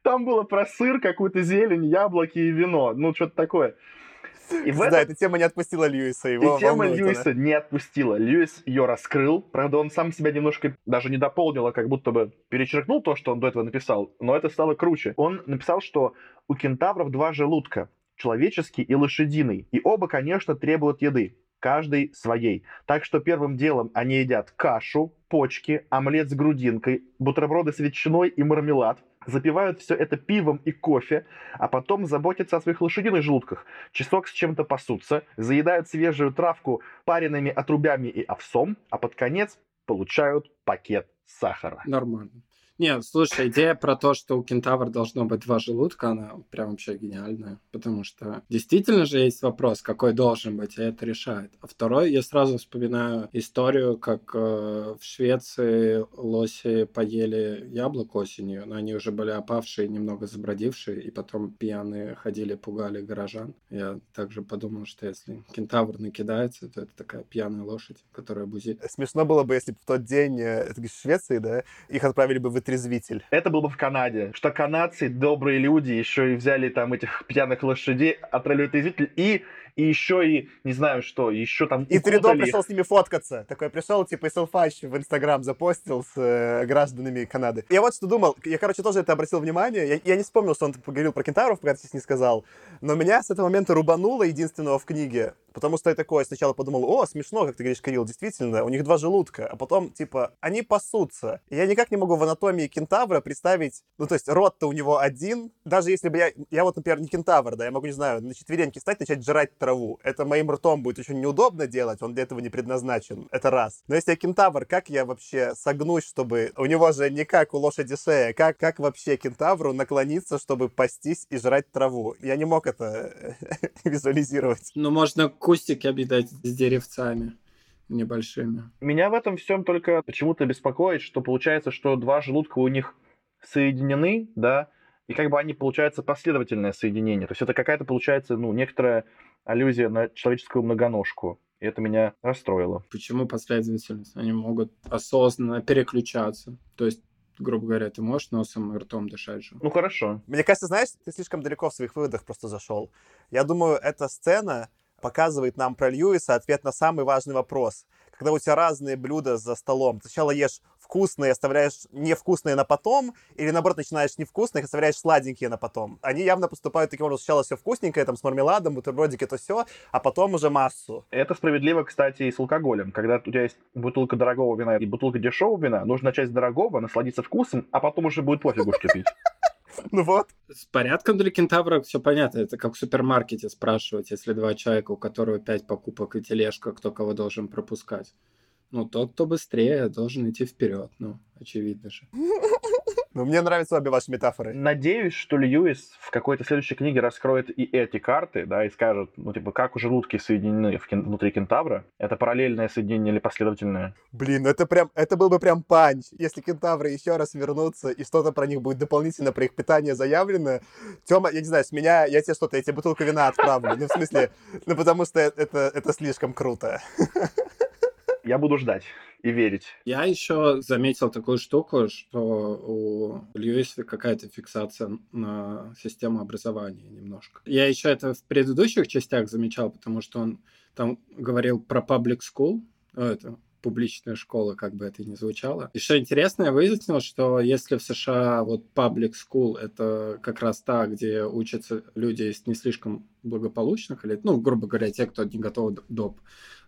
[SPEAKER 1] Там было про сыр, какую-то зелень, яблоки и вино. Ну, что-то такое. И в
[SPEAKER 2] Да,
[SPEAKER 1] этом
[SPEAKER 2] эта тема не отпустила Льюиса.
[SPEAKER 1] и
[SPEAKER 2] Его
[SPEAKER 1] тема
[SPEAKER 2] волнует она.
[SPEAKER 1] Льюиса не отпустила. Льюис ее раскрыл. Правда, он сам себя немножко даже не дополнил, а как будто бы перечеркнул то, что он до этого написал. Но это стало круче. Он написал, что у кентавров два желудка. Человеческий и лошадиный. И оба, конечно, требуют еды. Каждый своей. Так что первым делом они едят кашу, почки, омлет с грудинкой, бутерброды с ветчиной и мармелад. Запивают все это пивом и кофе, а потом заботятся о своих лошадиных желудках. Часок с чем-то пасутся, заедают свежую травку пареными отрубями и овсом, а под конец получают пакет сахара.
[SPEAKER 3] Нормально. Нет, слушай, идея про то, что у кентавра должно быть два желудка, она прям вообще гениальная. Потому что действительно же есть вопрос, какой должен быть, и это решает. А второй, я сразу вспоминаю историю, как э, в Швеции лоси поели яблок осенью, но они уже были опавшие, немного забродившие, и потом пьяные ходили, пугали горожан. Я также подумал, что если кентавр накидается, то это такая пьяная лошадь, которая бузит.
[SPEAKER 2] Смешно было бы, если бы в тот день, э, это в Швеции, да, их отправили бы в вытрезвитель.
[SPEAKER 1] Это было бы в Канаде, что канадцы, добрые люди, еще и взяли там этих пьяных лошадей, отправили в отрезвитель и, и еще и, не знаю что, еще там
[SPEAKER 2] И Тридо пришел с ними фоткаться. Такой пришел, типа, и селфач в Инстаграм запостил с э, гражданами Канады. Я вот что думал. Я, короче, тоже это обратил внимание. Я, я не вспомнил, что он поговорил про кентавров, пока ты сейчас не сказал. Но меня с этого момента рубануло единственного в книге. Потому что я такое сначала подумал, о, смешно, как ты говоришь, Кирилл, действительно, у них два желудка. А потом, типа, они пасутся. И я никак не могу в анатомии кентавра представить... Ну, то есть, рот-то у него один. Даже если бы я... Я вот, например, не кентавр, да, я могу, не знаю, на четвереньки встать, начать жрать траву. Это моим ртом будет очень неудобно делать, он для этого не предназначен. Это раз. Но если я кентавр, как я вообще согнусь, чтобы... У него же не как у лошади шея. Как, как вообще кентавру наклониться, чтобы пастись и жрать траву? Я не мог это [LAUGHS] визуализировать.
[SPEAKER 3] Ну, можно кустики объедать с деревцами небольшими.
[SPEAKER 1] Меня в этом всем только почему-то беспокоит, что получается, что два желудка у них соединены, да, и как бы они, получается, последовательное соединение. То есть это какая-то, получается, ну, некоторая аллюзия на человеческую многоножку. И это меня расстроило.
[SPEAKER 3] Почему последовательность? Они могут осознанно переключаться. То есть, грубо говоря, ты можешь носом и ртом дышать же.
[SPEAKER 1] Ну, хорошо.
[SPEAKER 2] Мне кажется, знаешь, ты слишком далеко в своих выводах просто зашел. Я думаю, эта сцена показывает нам про Льюиса ответ на самый важный вопрос. Когда у тебя разные блюда за столом, ты сначала ешь вкусные, оставляешь невкусные на потом, или наоборот начинаешь невкусных, оставляешь сладенькие на потом. Они явно поступают таким образом. Сначала все вкусненькое, там с мармеладом, бутербродики, то все, а потом уже массу.
[SPEAKER 1] Это справедливо, кстати, и с алкоголем. Когда у тебя есть бутылка дорогого вина и бутылка дешевого вина, нужно начать с дорогого, насладиться вкусом, а потом уже будет пофигу, что пить. [LAUGHS]
[SPEAKER 2] Ну вот.
[SPEAKER 3] С порядком для кентавра все понятно. Это как в супермаркете спрашивать, если два человека, у которого пять покупок и тележка, кто кого должен пропускать. Ну, тот, кто быстрее, должен идти вперед. Ну, очевидно же. [LAUGHS]
[SPEAKER 2] Ну, мне нравятся обе ваши метафоры.
[SPEAKER 1] Надеюсь, что Льюис в какой-то следующей книге раскроет и эти карты, да, и скажет, ну, типа, как желудки соединены в кен- внутри кентавра. Это параллельное соединение или последовательное?
[SPEAKER 2] Блин, ну это прям, это был бы прям панч. Если кентавры еще раз вернутся и что-то про них будет дополнительно про их питание заявлено, Тёма, я не знаю, с меня, я тебе что-то, я тебе бутылку вина отправлю. Ну, в смысле, ну, потому что это, это слишком круто. [LAUGHS]
[SPEAKER 1] Я буду ждать и верить.
[SPEAKER 3] Я еще заметил такую штуку, что у Льюиса какая-то фиксация на систему образования немножко. Я еще это в предыдущих частях замечал, потому что он там говорил про public school, ну, это публичная школа, как бы это ни звучало. И что интересно, я выяснил, что если в США вот public school это как раз та, где учатся люди из не слишком благополучных, или, ну, грубо говоря, те, кто не готовы доп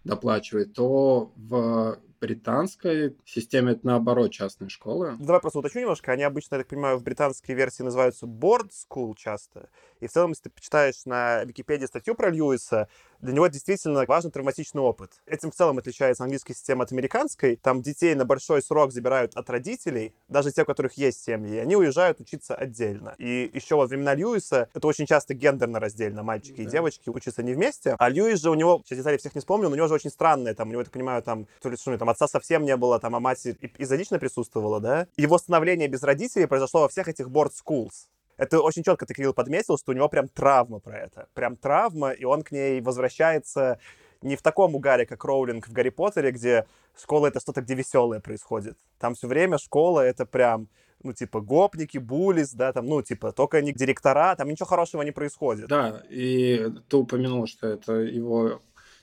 [SPEAKER 3] доплачивать, то в британской системе это наоборот частные школы.
[SPEAKER 2] Давай просто уточню немножко. Они обычно, я так понимаю, в британской версии называются board school часто. И в целом, если ты почитаешь на Википедии статью про Льюиса, для него действительно важен травматичный опыт. Этим в целом отличается английская система от американской. Там детей на большой срок забирают от родителей, даже те, у которых есть семьи, и они уезжают учиться отдельно. И еще во времена Льюиса это очень часто гендерно раздельно. Мальчики да. и девочки учатся не вместе. А Льюис же у него, сейчас детали всех не вспомню, но у него же очень странное, там, у него, я так понимаю, там, то ли, что, там отца совсем не было, там, а мать эпизодично присутствовала, да? Его становление без родителей произошло во всех этих board schools. Это очень четко ты, Кирилл, подметил, что у него прям травма про это. Прям травма, и он к ней возвращается не в таком угаре, как Роулинг в Гарри Поттере, где школа — это что-то, где веселое происходит. Там все время школа — это прям ну, типа, гопники, булис, да, там, ну, типа, только не директора, там ничего хорошего не происходит.
[SPEAKER 3] Да, и ты упомянул, что это его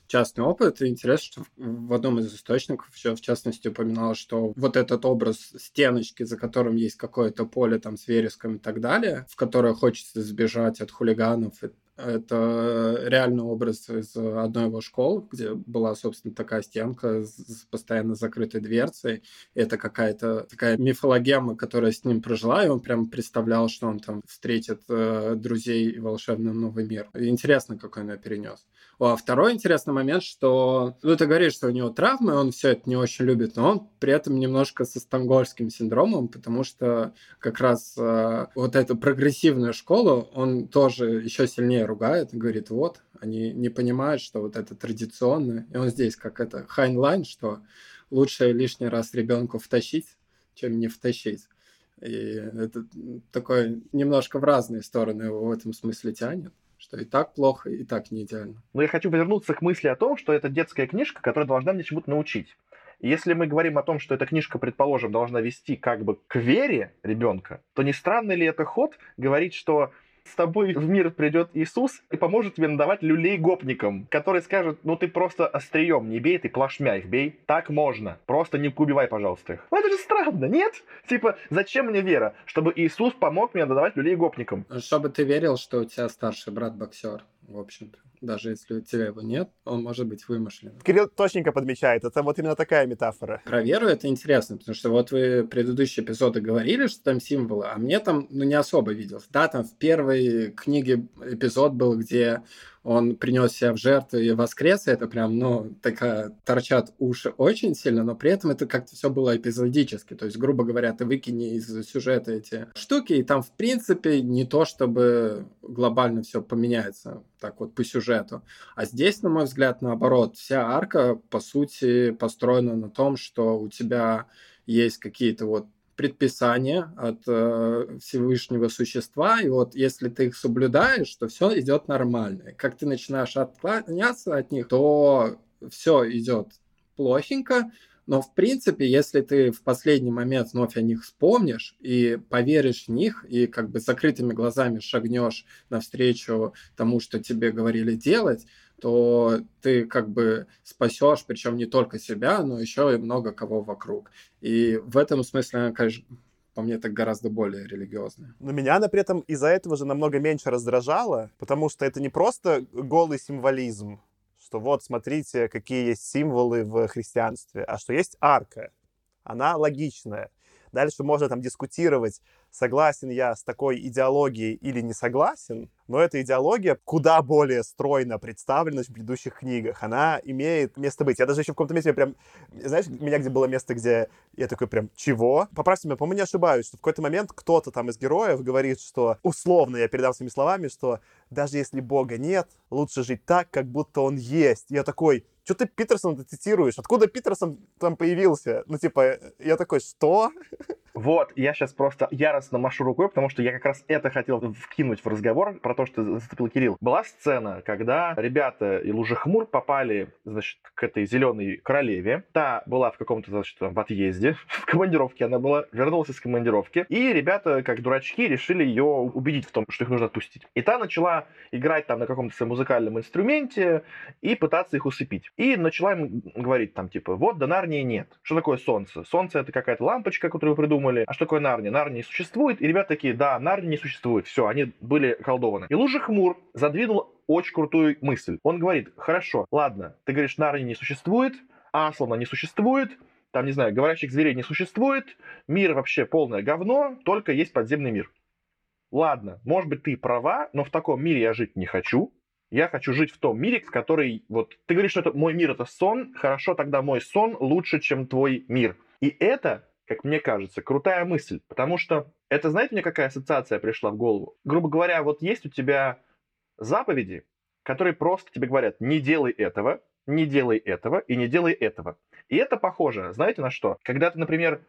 [SPEAKER 3] частный опыт. И интересно, что в одном из источников еще, в частности, упоминал, что вот этот образ стеночки, за которым есть какое-то поле там с вереском и так далее, в которое хочется сбежать от хулиганов это реальный образ из одной его школ, где была, собственно, такая стенка с постоянно закрытой дверцей. Это какая-то такая мифологема, которая с ним прожила, и он прям представлял, что он там встретит э, друзей и волшебный новый мир. И интересно, какой он ее перенес. А второй интересный момент, что ну, ты говоришь, что у него травмы, он все это не очень любит, но он при этом немножко со стамгольским синдромом, потому что как раз э, вот эту прогрессивную школу он тоже еще сильнее ругает говорит, вот, они не понимают, что вот это традиционно. И он здесь как это Хайнлайн, что лучше лишний раз ребенку втащить, чем не втащить. И это такое немножко в разные стороны его в этом смысле тянет что и так плохо, и так не идеально.
[SPEAKER 1] Но я хочу вернуться к мысли о том, что это детская книжка, которая должна мне чему-то научить. Если мы говорим о том, что эта книжка, предположим, должна вести как бы к вере ребенка, то не странно ли это ход говорить, что с тобой в мир придет Иисус и поможет тебе надавать люлей гопникам, который скажет, ну ты просто острием не бей, ты плашмя их бей. Так можно. Просто не убивай, пожалуйста, их. Ну это же странно, нет? Типа, зачем мне вера? Чтобы Иисус помог мне надавать люлей гопникам.
[SPEAKER 3] Чтобы ты верил, что у тебя старший брат боксер, в общем-то даже если у тебя его нет, он может быть вымышлен.
[SPEAKER 2] Кирилл точненько подмечает, это вот именно такая метафора.
[SPEAKER 3] Про веру это интересно, потому что вот вы предыдущие эпизоды говорили, что там символы, а мне там ну, не особо виделось. Да, там в первой книге эпизод был, где он принес себя в жертву и воскрес, и это прям, ну, такая, торчат уши очень сильно, но при этом это как-то все было эпизодически, то есть, грубо говоря, ты выкини из сюжета эти штуки, и там, в принципе, не то, чтобы глобально все поменяется, так вот, по сюжету. А здесь, на мой взгляд, наоборот, вся арка, по сути, построена на том, что у тебя есть какие-то вот предписания от э, Всевышнего существа, и вот если ты их соблюдаешь, то все идет нормально. Как ты начинаешь отклоняться от них, то все идет плохенько, но, в принципе, если ты в последний момент вновь о них вспомнишь и поверишь в них, и как бы закрытыми глазами шагнешь навстречу тому, что тебе говорили делать, то ты как бы спасешь, причем не только себя, но еще и много кого вокруг. И в этом смысле конечно, по мне так гораздо более религиозная.
[SPEAKER 2] Но меня она при этом из-за этого же намного меньше раздражала, потому что это не просто голый символизм, что вот смотрите, какие есть символы в христианстве, а что есть арка. Она логичная. Дальше можно там дискутировать, согласен я с такой идеологией или не согласен, но эта идеология куда более стройно представлена в предыдущих книгах. Она имеет место быть. Я даже еще в каком-то месте прям... Знаешь, меня где было место, где я такой прям, чего? Поправьте меня, по-моему, не ошибаюсь, что в какой-то момент кто-то там из героев говорит, что условно, я передам своими словами, что даже если Бога нет, лучше жить так, как будто Он есть. Я такой, что ты Питерсон цитируешь? Откуда Питерсон там появился? Ну, типа, я такой, что?
[SPEAKER 1] Вот, я сейчас просто яростно машу рукой, потому что я как раз это хотел вкинуть в разговор про то, что заступил Кирилл. Была сцена, когда ребята и Лужехмур попали, значит, к этой зеленой королеве. Та была в каком-то, значит, в отъезде, [LAUGHS] в командировке она была, вернулась из командировки, и ребята, как дурачки, решили ее убедить в том, что их нужно отпустить. И та начала играть там на каком-то своем музыкальном инструменте и пытаться их усыпить. И начала им говорить там, типа, вот, до Нарнии нет. Что такое солнце? Солнце — это какая-то лампочка, которую вы придумали. А что такое Нарния? Нарния не существует. И ребята такие, да, Нарния не существует. Все, они были колдованы. И Лужи Хмур задвинул очень крутую мысль. Он говорит, хорошо, ладно, ты говоришь, Нарния не существует, Аслана не существует, там, не знаю, говорящих зверей не существует, мир вообще полное говно, только есть подземный мир. Ладно, может быть, ты права, но в таком мире я жить не хочу, я хочу жить в том мире, в который... Вот ты говоришь, что это, мой мир — это сон. Хорошо, тогда мой сон лучше, чем твой мир. И это, как мне кажется, крутая мысль. Потому что это, знаете, мне какая ассоциация пришла в голову? Грубо говоря, вот есть у тебя заповеди, которые просто тебе говорят, не делай этого, не делай этого и не делай этого. И это похоже, знаете, на что? Когда ты, например,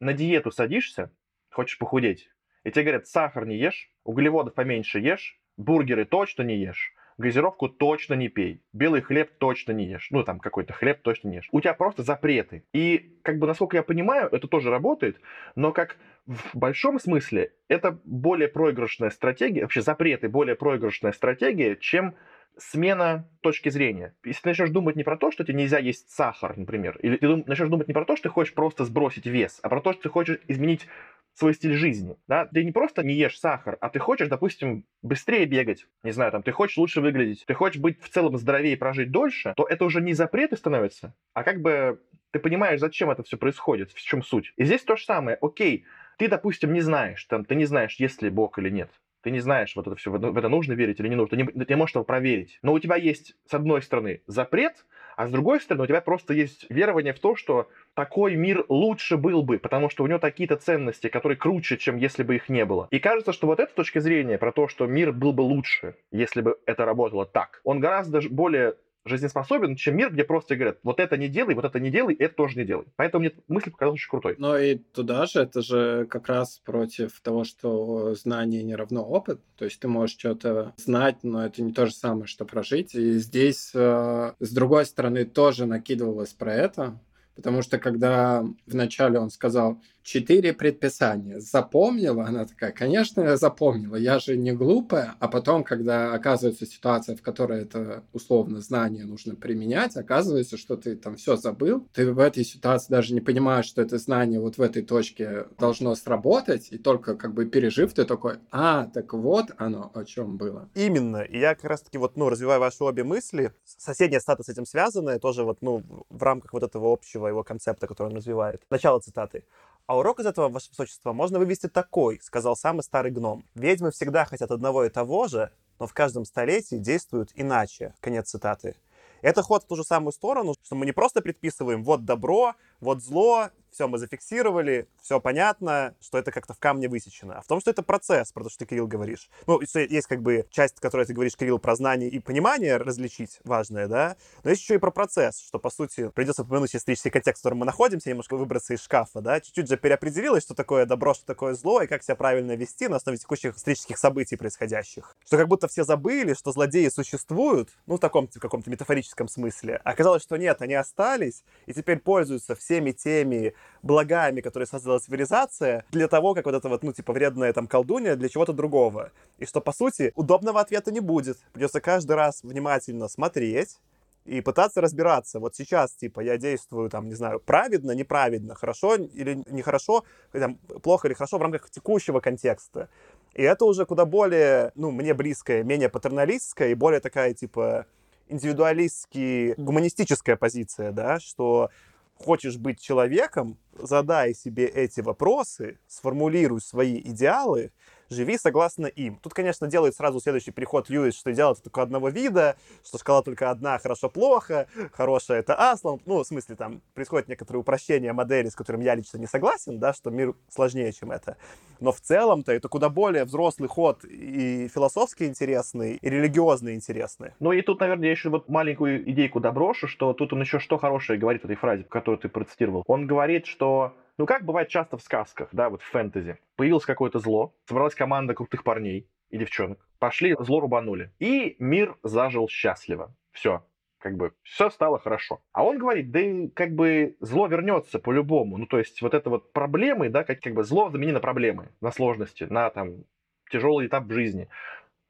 [SPEAKER 1] на диету садишься, хочешь похудеть, и тебе говорят, сахар не ешь, углеводов поменьше ешь, бургеры точно не ешь, газировку точно не пей, белый хлеб точно не ешь, ну там какой-то хлеб точно не ешь. У тебя просто запреты. И как бы насколько я понимаю, это тоже работает, но как в большом смысле это более проигрышная стратегия, вообще запреты более проигрышная стратегия, чем смена точки зрения. Если ты начнешь думать не про то, что тебе нельзя есть сахар, например, или ты начнешь думать не про то, что ты хочешь просто сбросить вес, а про то, что ты хочешь изменить свой стиль жизни. Да? Ты не просто не ешь сахар, а ты хочешь, допустим, быстрее бегать, не знаю, там, ты хочешь лучше выглядеть, ты хочешь быть в целом здоровее и прожить дольше, то это уже не запреты становятся, а как бы ты понимаешь, зачем это все происходит, в чем суть. И здесь то же самое. Окей, ты, допустим, не знаешь, там, ты не знаешь, есть ли Бог или нет. Ты не знаешь, вот это все, в это нужно верить или не нужно. Ты не, можешь этого проверить. Но у тебя есть, с одной стороны, запрет, а с другой стороны, у тебя просто есть верование в то, что такой мир лучше был бы, потому что у него такие-то ценности, которые круче, чем если бы их не было. И кажется, что вот эта точка зрения про то, что мир был бы лучше, если бы это работало так, он гораздо более жизнеспособен, чем мир, где просто говорят, вот это не делай, вот это не делай, это тоже не делай. Поэтому мне мысль показалась очень крутой.
[SPEAKER 3] Но и туда же, это же как раз против того, что знание не равно опыт. То есть ты можешь что-то знать, но это не то же самое, что прожить. И здесь, э, с другой стороны, тоже накидывалось про это, потому что когда вначале он сказал, четыре предписания. Запомнила? Она такая, конечно, я запомнила, я же не глупая. А потом, когда оказывается ситуация, в которой это условно знание нужно применять, оказывается, что ты там все забыл. Ты в этой ситуации даже не понимаешь, что это знание вот в этой точке должно сработать, и только как бы пережив, ты такой, а, так вот оно о чем было.
[SPEAKER 2] Именно. И я как раз-таки вот, ну, развиваю ваши обе мысли. Соседняя стата с этим связанная, тоже вот, ну, в рамках вот этого общего его концепта, который он развивает. Начало цитаты. А урок из этого, ваше высочество, можно вывести такой, сказал самый старый гном. Ведьмы всегда хотят одного и того же, но в каждом столетии действуют иначе. Конец цитаты. Это ход в ту же самую сторону, что мы не просто предписываем вот добро, вот зло, все мы зафиксировали, все понятно, что это как-то в камне высечено. А в том, что это процесс, про то, что ты, Кирилл, говоришь. Ну, есть как бы часть, которой ты говоришь, Кирилл, про знание и понимание различить важное, да, но есть еще и про процесс, что, по сути, придется упомянуть исторический контекст, в котором мы находимся, немножко выбраться из шкафа, да, чуть-чуть же переопределилось, что такое добро, что такое зло, и как себя правильно вести на основе текущих исторических событий происходящих. Что как будто все забыли, что злодеи существуют, ну, в таком в каком-то метафорическом смысле. А оказалось, что нет, они остались, и теперь пользуются всеми теми благами, которые создала цивилизация, для того, как вот это вот, ну, типа, вредная там колдунья для чего-то другого. И что, по сути, удобного ответа не будет. Придется каждый раз внимательно смотреть, и пытаться разбираться. Вот сейчас, типа, я действую, там, не знаю, праведно, неправедно, хорошо или нехорошо, там, плохо или хорошо в рамках текущего контекста. И это уже куда более, ну, мне близкая, менее патерналистская и более такая, типа, индивидуалистски гуманистическая позиция, да, что хочешь быть человеком, задай себе эти вопросы, сформулируй свои идеалы, живи согласно им. Тут, конечно, делает сразу следующий переход Льюис, что делает только одного вида, что шкала только одна, хорошо-плохо, хорошая это Аслан. Ну, в смысле, там происходит некоторое упрощение модели, с которым я лично не согласен, да, что мир сложнее, чем это. Но в целом-то это куда более взрослый ход и философски интересный, и религиозно интересный.
[SPEAKER 1] Ну и тут, наверное, я еще вот маленькую идейку доброшу, что тут он еще что хорошее говорит в этой фразе, которую ты процитировал. Он говорит, что ну, как бывает часто в сказках, да, вот в фэнтези. Появилось какое-то зло, собралась команда крутых парней и девчонок. Пошли, зло рубанули. И мир зажил счастливо. Все, как бы все стало хорошо. А он говорит, да и как бы зло вернется по-любому. Ну, то есть вот это вот проблемы, да, как, как бы зло замени на проблемы, на сложности, на там тяжелый этап в жизни.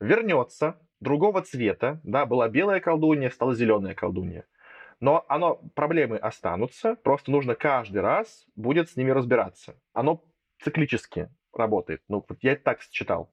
[SPEAKER 1] Вернется другого цвета, да, была белая колдунья, стала зеленая колдунья. Но оно, проблемы останутся, просто нужно каждый раз будет с ними разбираться. Оно циклически работает. Ну, я так считал.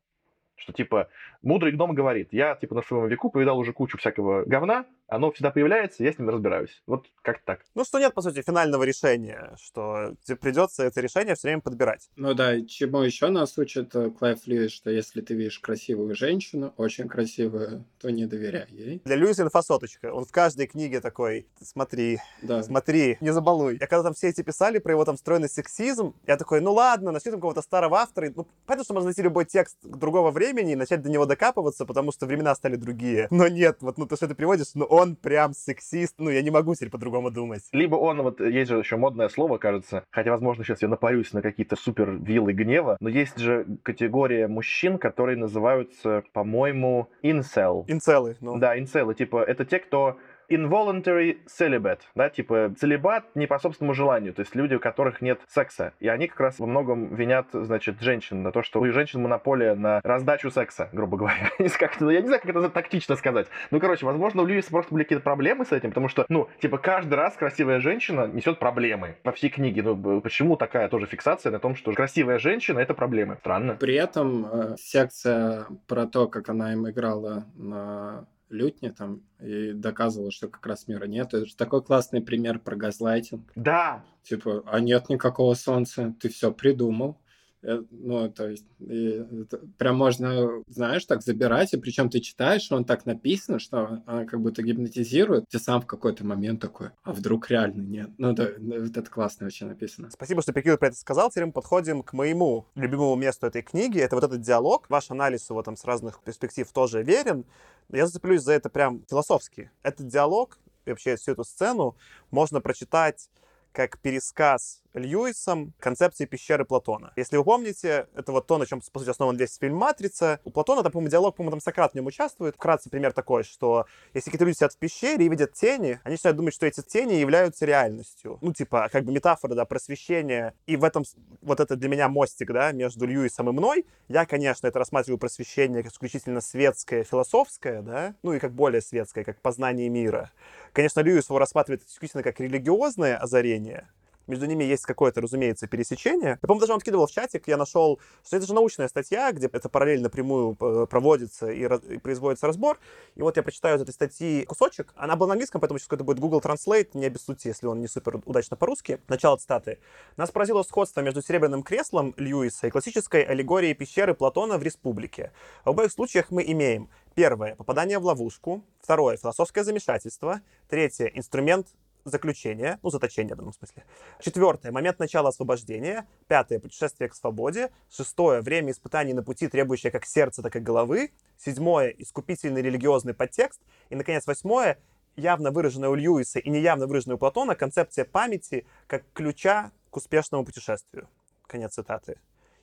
[SPEAKER 1] Что, типа, мудрый гном говорит, я, типа, на своем веку повидал уже кучу всякого говна, оно всегда появляется, я с ним разбираюсь. Вот как так.
[SPEAKER 2] Ну, что нет, по сути, финального решения, что тебе придется это решение все время подбирать.
[SPEAKER 3] Ну да, чему еще нас учит э, Клайв Льюис, что если ты видишь красивую женщину, очень красивую, то не доверяй ей.
[SPEAKER 2] Для Льюиса инфосоточка. Он в каждой книге такой, смотри,
[SPEAKER 3] Да.
[SPEAKER 2] смотри, не забалуй. Я когда там все эти писали про его там встроенный сексизм, я такой, ну ладно, начни там какого-то старого автора. Ну, понятно, что можно найти любой текст другого времени и начать до него докапываться, потому что времена стали другие. Но нет, вот, ну, то, что ты приводишь, ну, он прям сексист. Ну, я не могу теперь по-другому думать.
[SPEAKER 1] Либо он, вот есть же еще модное слово, кажется, хотя, возможно, сейчас я напарюсь на какие-то супер вилы гнева, но есть же категория мужчин, которые называются, по-моему, incel.
[SPEAKER 2] Инцелы, ну.
[SPEAKER 1] Да, инцелы, типа, это те, кто involuntary celibate, да, типа целебат не по собственному желанию, то есть люди, у которых нет секса. И они как раз во многом винят, значит, женщин на то, что у женщин монополия на раздачу секса, грубо говоря. Как-то, [LAUGHS] я не знаю, как это тактично сказать. Ну, короче, возможно, у Льюиса просто были какие-то проблемы с этим, потому что, ну, типа, каждый раз красивая женщина несет проблемы по всей книге. Ну, почему такая тоже фиксация на том, что красивая женщина — это проблемы? Странно.
[SPEAKER 3] При этом э, секция про то, как она им играла на лютне там и доказывала, что как раз мира нет. Это же такой классный пример про газлайтинг.
[SPEAKER 1] Да,
[SPEAKER 3] Типа, а нет никакого солнца, ты все придумал. Э, Ну, то есть, это прям можно, знаешь, так забирать, и причем ты читаешь, он так написан, что она как будто гипнотизирует. Ты сам в какой-то момент такой, а вдруг реально нет? Ну, да, это классно очень написано.
[SPEAKER 2] Спасибо, что Пиквик про это сказал. Теперь мы подходим к моему любимому месту этой книги. Это вот этот диалог. Ваш анализ его там с разных перспектив тоже верен. Я зацеплюсь за это прям философски. Этот диалог и вообще всю эту сцену можно прочитать как пересказ Льюисом концепции пещеры Платона. Если вы помните, это вот то, на чем, по сути, основан весь фильм «Матрица». У Платона, там, по-моему, диалог, по-моему, там Сократ в нем участвует. Вкратце пример такой, что если какие-то люди сидят в пещере и видят тени, они начинают думать, что эти тени являются реальностью. Ну, типа, как бы метафора, да, просвещения. И в этом, вот это для меня мостик, да, между Льюисом и мной. Я, конечно, это рассматриваю просвещение как исключительно светское, философское, да, ну и как более светское, как познание мира. Конечно, Льюис его рассматривает исключительно как религиозное озарение, между ними есть какое-то, разумеется, пересечение. Я, по-моему, даже вам скидывал в чатик, я нашел, что это же научная статья, где это параллельно напрямую э, проводится и, раз- и производится разбор. И вот я прочитаю из этой статьи кусочек. Она была на английском, поэтому сейчас какой-то будет Google Translate, не обессудьте, если он не супер удачно по-русски. Начало цитаты. Нас поразило сходство между серебряным креслом Льюиса и классической аллегорией пещеры Платона в Республике. В обоих случаях мы имеем Первое — попадание в ловушку. Второе — философское замешательство. Третье — инструмент заключения, ну, заточения в данном смысле. Четвертое — момент начала освобождения. Пятое — путешествие к свободе. Шестое — время испытаний на пути, требующее как сердца, так и головы. Седьмое — искупительный религиозный подтекст. И, наконец, восьмое — явно выраженная у Льюиса и неявно выраженная у Платона концепция памяти как ключа к успешному путешествию. Конец цитаты.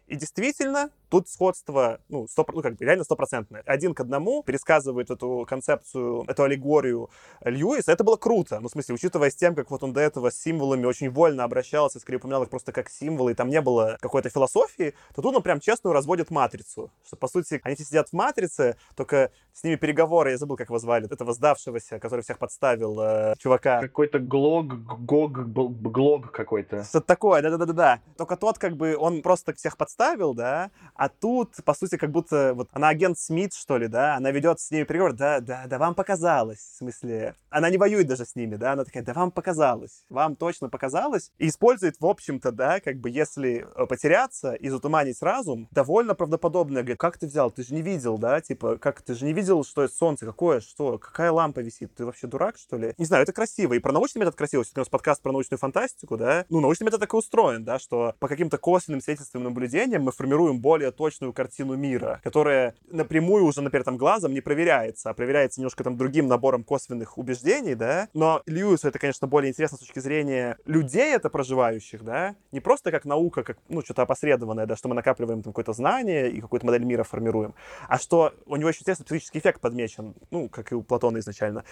[SPEAKER 2] И действительно, тут сходство, ну, 100, ну как бы реально стопроцентное. Один к одному пересказывает эту концепцию, эту аллегорию Льюис. Это было круто. Ну, в смысле, учитывая с тем, как вот он до этого с символами очень вольно обращался, скорее упоминал их просто как символы, и там не было какой-то философии, то тут он прям честно разводит матрицу. Что, по сути, они все сидят в матрице, только с ними переговоры, я забыл, как его звали, этого сдавшегося, который всех подставил, э, чувака.
[SPEAKER 1] какой-то глог, гог, глог какой-то.
[SPEAKER 2] Что-то такое, да-да-да-да. Только тот, как бы, он просто всех подставил, да, А тут, по сути, как будто вот она агент Смит, что ли, да, она ведет с ними переговор, да, да, да, вам показалось, в смысле, она не воюет даже с ними, да, она такая, да вам показалось, вам точно показалось, и использует, в общем-то, да, как бы если э, потеряться и затуманить разум, довольно правдоподобно, говорит, как ты взял, ты же не видел, да, типа, как ты же не видел, что это солнце, какое, что, какая лампа висит, ты вообще дурак, что ли? Не знаю, это красиво, и про научный метод красиво, у нас подкаст про научную фантастику, да, ну, научный метод так и устроен, да, что по каким-то косвенным свидетельствам наблюдениям мы формируем более точную картину мира, которая напрямую уже, например, там глазом не проверяется, а проверяется немножко там другим набором косвенных убеждений, да, но Льюису это, конечно, более интересно с точки зрения людей это проживающих, да, не просто как наука, как, ну, что-то опосредованное, да, что мы накапливаем там какое-то знание и какую-то модель мира формируем, а что у него еще интересный психический эффект подмечен, ну, как и у Платона изначально,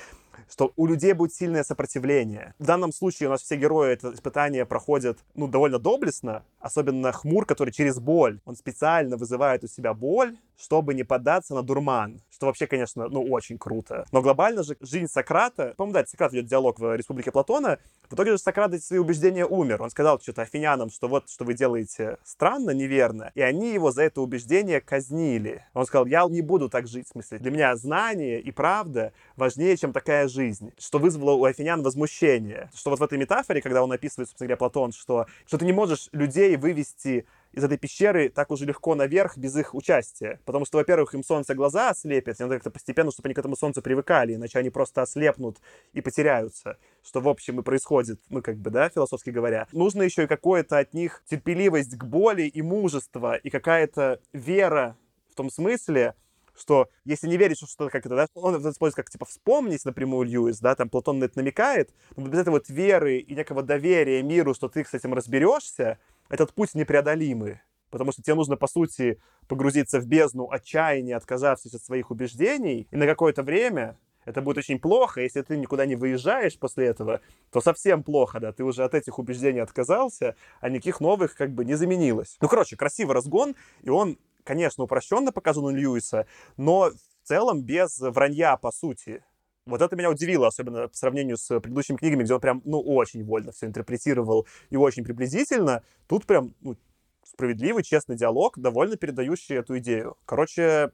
[SPEAKER 2] что у людей будет сильное сопротивление. В данном случае у нас все герои это испытание проходят, ну, довольно доблестно, особенно Хмур, который через боль, он специально вызывает у себя боль, чтобы не поддаться на дурман. Что вообще, конечно, ну, очень круто. Но глобально же жизнь Сократа... По-моему, да, Сократ ведет диалог в «Республике Платона». В итоге же Сократ эти свои убеждения умер. Он сказал что-то афинянам, что вот, что вы делаете странно, неверно. И они его за это убеждение казнили. Он сказал, я не буду так жить. В смысле, для меня знание и правда важнее, чем такая жизнь. Что вызвало у афинян возмущение. Что вот в этой метафоре, когда он описывает, собственно говоря, Платон, что, что ты не можешь людей вывести из этой пещеры так уже легко наверх без их участия. Потому что, во-первых, им солнце глаза ослепит, и надо как-то постепенно, чтобы они к этому солнцу привыкали, иначе они просто ослепнут и потеряются. Что, в общем, и происходит, ну, как бы, да, философски говоря. Нужно еще и какое-то от них терпеливость к боли и мужество, и какая-то вера в том смысле, что если не верить, что что-то как это, да, он это использует как, типа, вспомнить напрямую Льюис, да, там Платон на это намекает, но без этой вот веры и некого доверия миру, что ты с этим разберешься, этот путь непреодолимый. Потому что тебе нужно, по сути, погрузиться в бездну отчаяния, отказавшись от своих убеждений, и на какое-то время это будет очень плохо. Если ты никуда не выезжаешь после этого, то совсем плохо, да, ты уже от этих убеждений отказался, а никаких новых как бы не заменилось. Ну, короче, красивый разгон, и он, конечно, упрощенно показан у Льюиса, но в целом без вранья, по сути. Вот это меня удивило, особенно по сравнению с предыдущими книгами, где он прям, ну, очень вольно все интерпретировал и очень приблизительно. Тут прям, ну, справедливый, честный диалог, довольно передающий эту идею. Короче,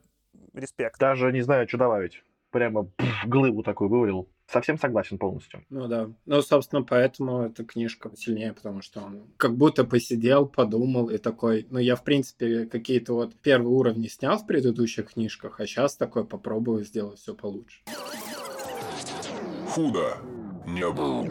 [SPEAKER 2] респект.
[SPEAKER 1] Даже не знаю, что добавить. Прямо пфф, глыбу такую вывалил. Совсем согласен полностью.
[SPEAKER 3] Ну да. Ну, собственно, поэтому эта книжка сильнее, потому что он как будто посидел, подумал и такой, ну, я, в принципе, какие-то вот первые уровни снял в предыдущих книжках, а сейчас такой попробую сделать все получше.
[SPEAKER 4] Худо не было.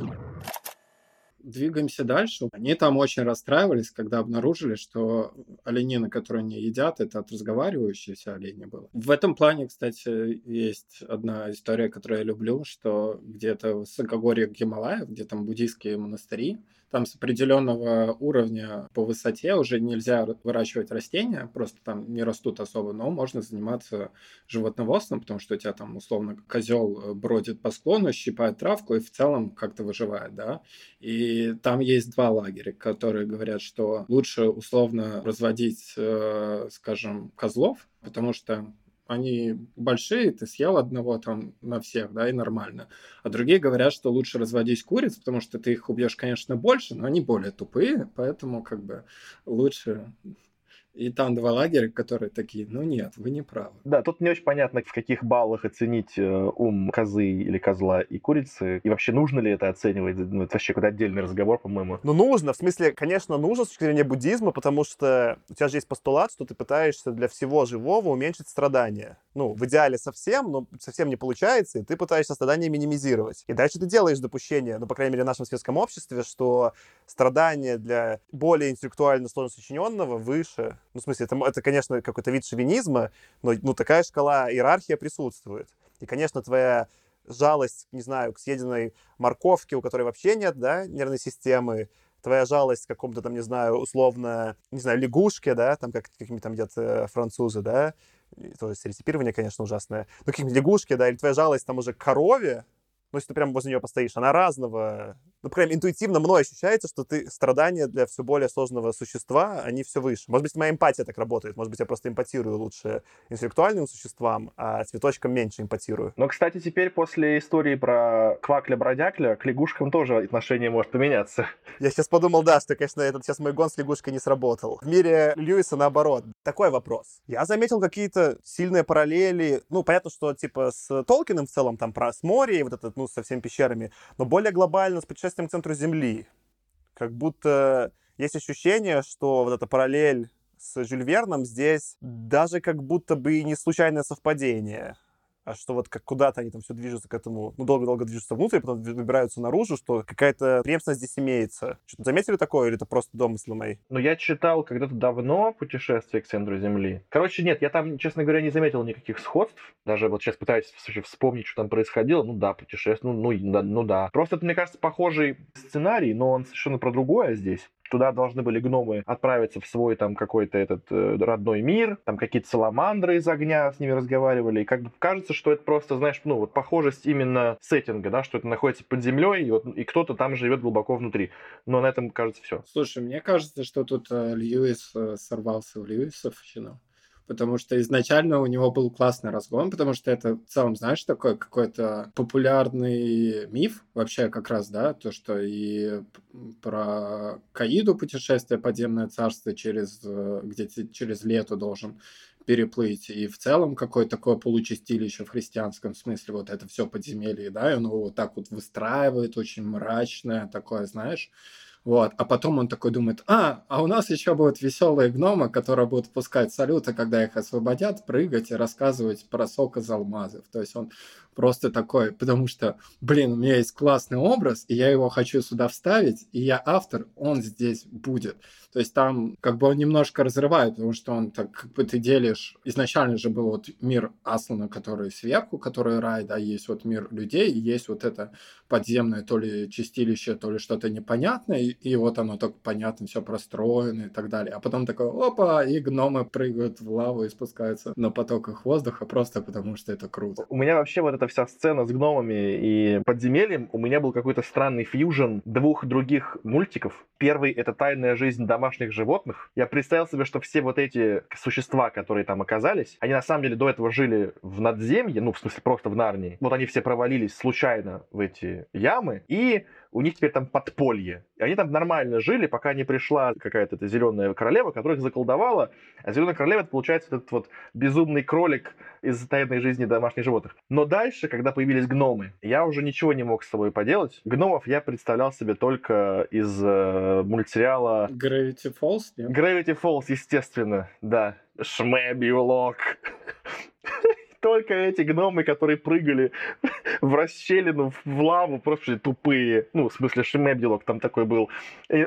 [SPEAKER 3] Двигаемся дальше. Они там очень расстраивались, когда обнаружили, что оленина, которую они едят, это от разговаривающейся олени было. В этом плане, кстати, есть одна история, которую я люблю, что где-то в высокогорье Гималаев, где там буддийские монастыри, там с определенного уровня по высоте уже нельзя выращивать растения, просто там не растут особо, но можно заниматься животноводством, потому что у тебя там условно козел бродит по склону, щипает травку и в целом как-то выживает, да. И там есть два лагеря, которые говорят, что лучше условно разводить, э, скажем, козлов, потому что они большие, ты съел одного там на всех, да, и нормально. А другие говорят, что лучше разводить куриц, потому что ты их убьешь, конечно, больше, но они более тупые, поэтому как бы лучше и там два лагеря, которые такие, ну нет, вы не правы.
[SPEAKER 1] Да, тут не очень понятно, в каких баллах оценить э, ум козы или козла и курицы. И вообще нужно ли это оценивать? Ну, это вообще какой-то отдельный разговор, по-моему.
[SPEAKER 2] Ну, нужно. В смысле, конечно, нужно с точки зрения буддизма, потому что у тебя же есть постулат, что ты пытаешься для всего живого уменьшить страдания. Ну, в идеале совсем, но совсем не получается, и ты пытаешься страдания минимизировать. И дальше ты делаешь допущение, ну, по крайней мере, в нашем светском обществе, что страдания для более интеллектуально сложно сочиненного выше ну, в смысле, это, это конечно, какой-то вид шовинизма, но ну, такая шкала, иерархия присутствует. И, конечно, твоя жалость, не знаю, к съеденной морковке, у которой вообще нет, да, нервной системы, твоя жалость к какому-то там, не знаю, условно, не знаю, лягушке, да, там как какими там едят э, французы, да, то есть реципирование, конечно, ужасное, но какие-нибудь лягушки, да, или твоя жалость там уже к корове, ну, если ты прямо возле нее постоишь, она разного ну, прям интуитивно мной ощущается, что ты страдания для все более сложного существа, они все выше. Может быть, моя эмпатия так работает, может быть, я просто эмпатирую лучше интеллектуальным существам, а цветочкам меньше эмпатирую.
[SPEAKER 1] Но, кстати, теперь после истории про Квакля-бродякля к лягушкам тоже отношение может поменяться. [LAUGHS]
[SPEAKER 2] Я сейчас подумал, да, что, конечно, этот сейчас мой гон с лягушкой не сработал. В мире Льюиса наоборот. Такой вопрос. Я заметил какие-то сильные параллели. Ну, понятно, что типа с Толкиным в целом, там про с море и вот этот, ну, со всеми пещерами, но более глобально с путешествием путешествием к центру Земли. Как будто есть ощущение, что вот эта параллель с Жюль Верном здесь даже как будто бы и не случайное совпадение что вот как куда-то они там все движутся к этому, ну, долго-долго движутся внутрь, потом выбираются наружу, что какая-то преемственность здесь имеется. Что-то заметили такое, или это просто домыслы мои?
[SPEAKER 1] Ну, я читал когда-то давно «Путешествие к центру Земли». Короче, нет, я там, честно говоря, не заметил никаких сходств. Даже вот сейчас пытаюсь вспомнить, что там происходило. Ну да, путешествие, ну, ну, да, ну да. Просто это, мне кажется, похожий сценарий, но он совершенно про другое здесь туда должны были гномы отправиться в свой там какой-то этот э, родной мир, там какие-то саламандры из огня с ними разговаривали, и как бы кажется, что это просто, знаешь, ну вот похожесть именно сеттинга, да, что это находится под землей, и, вот, и кто-то там живет глубоко внутри. Но на этом, кажется, все.
[SPEAKER 3] Слушай, мне кажется, что тут э, Льюис э, сорвался в Льюисовщину потому что изначально у него был классный разгон, потому что это в целом, знаешь, такой какой-то популярный миф вообще как раз, да, то, что и про Каиду путешествие подземное царство через, э, где через лето должен переплыть, и в целом какое-то такое получистилище в христианском смысле, вот это все подземелье, да, и он его вот так вот выстраивает, очень мрачное такое, знаешь, вот. А потом он такой думает, а, а у нас еще будут веселые гномы, которые будут пускать салюты, когда их освободят, прыгать и рассказывать про сок из алмазов. То есть он просто такой, потому что, блин, у меня есть классный образ, и я его хочу сюда вставить, и я автор, он здесь будет. То есть там как бы он немножко разрывает, потому что он так как бы ты делишь... Изначально же был вот мир Аслана, который сверху, который рай, да, есть вот мир людей, и есть вот это подземное то ли чистилище, то ли что-то непонятное, и, и вот оно так понятно, все простроено и так далее. А потом такой, опа, и гномы прыгают в лаву и спускаются на потоках воздуха просто потому, что это круто.
[SPEAKER 1] У меня вообще вот эта вся сцена с гномами и подземельем, у меня был какой-то странный фьюжн двух других мультиков. Первый — это «Тайная жизнь домашних животных». Я представил себе, что все вот эти существа, которые там оказались, они на самом деле до этого жили в надземье, ну, в смысле, просто в Нарнии. Вот они все провалились случайно в эти ямы, и у них теперь там подполье. И они там нормально жили, пока не пришла какая-то эта зеленая королева, которая их заколдовала. А зеленая королева, это получается этот вот безумный кролик из тайной жизни домашних животных. Но дальше, когда появились гномы, я уже ничего не мог с собой поделать. Гномов я представлял себе только из э, мультсериала...
[SPEAKER 3] Gravity Falls,
[SPEAKER 1] нет? Gravity Falls, естественно, да. Шмэбиулок [LAUGHS] только эти гномы, которые прыгали [LAUGHS] в расщелину, в лаву, просто тупые. Ну, в смысле, Шемебдилок там такой был. И,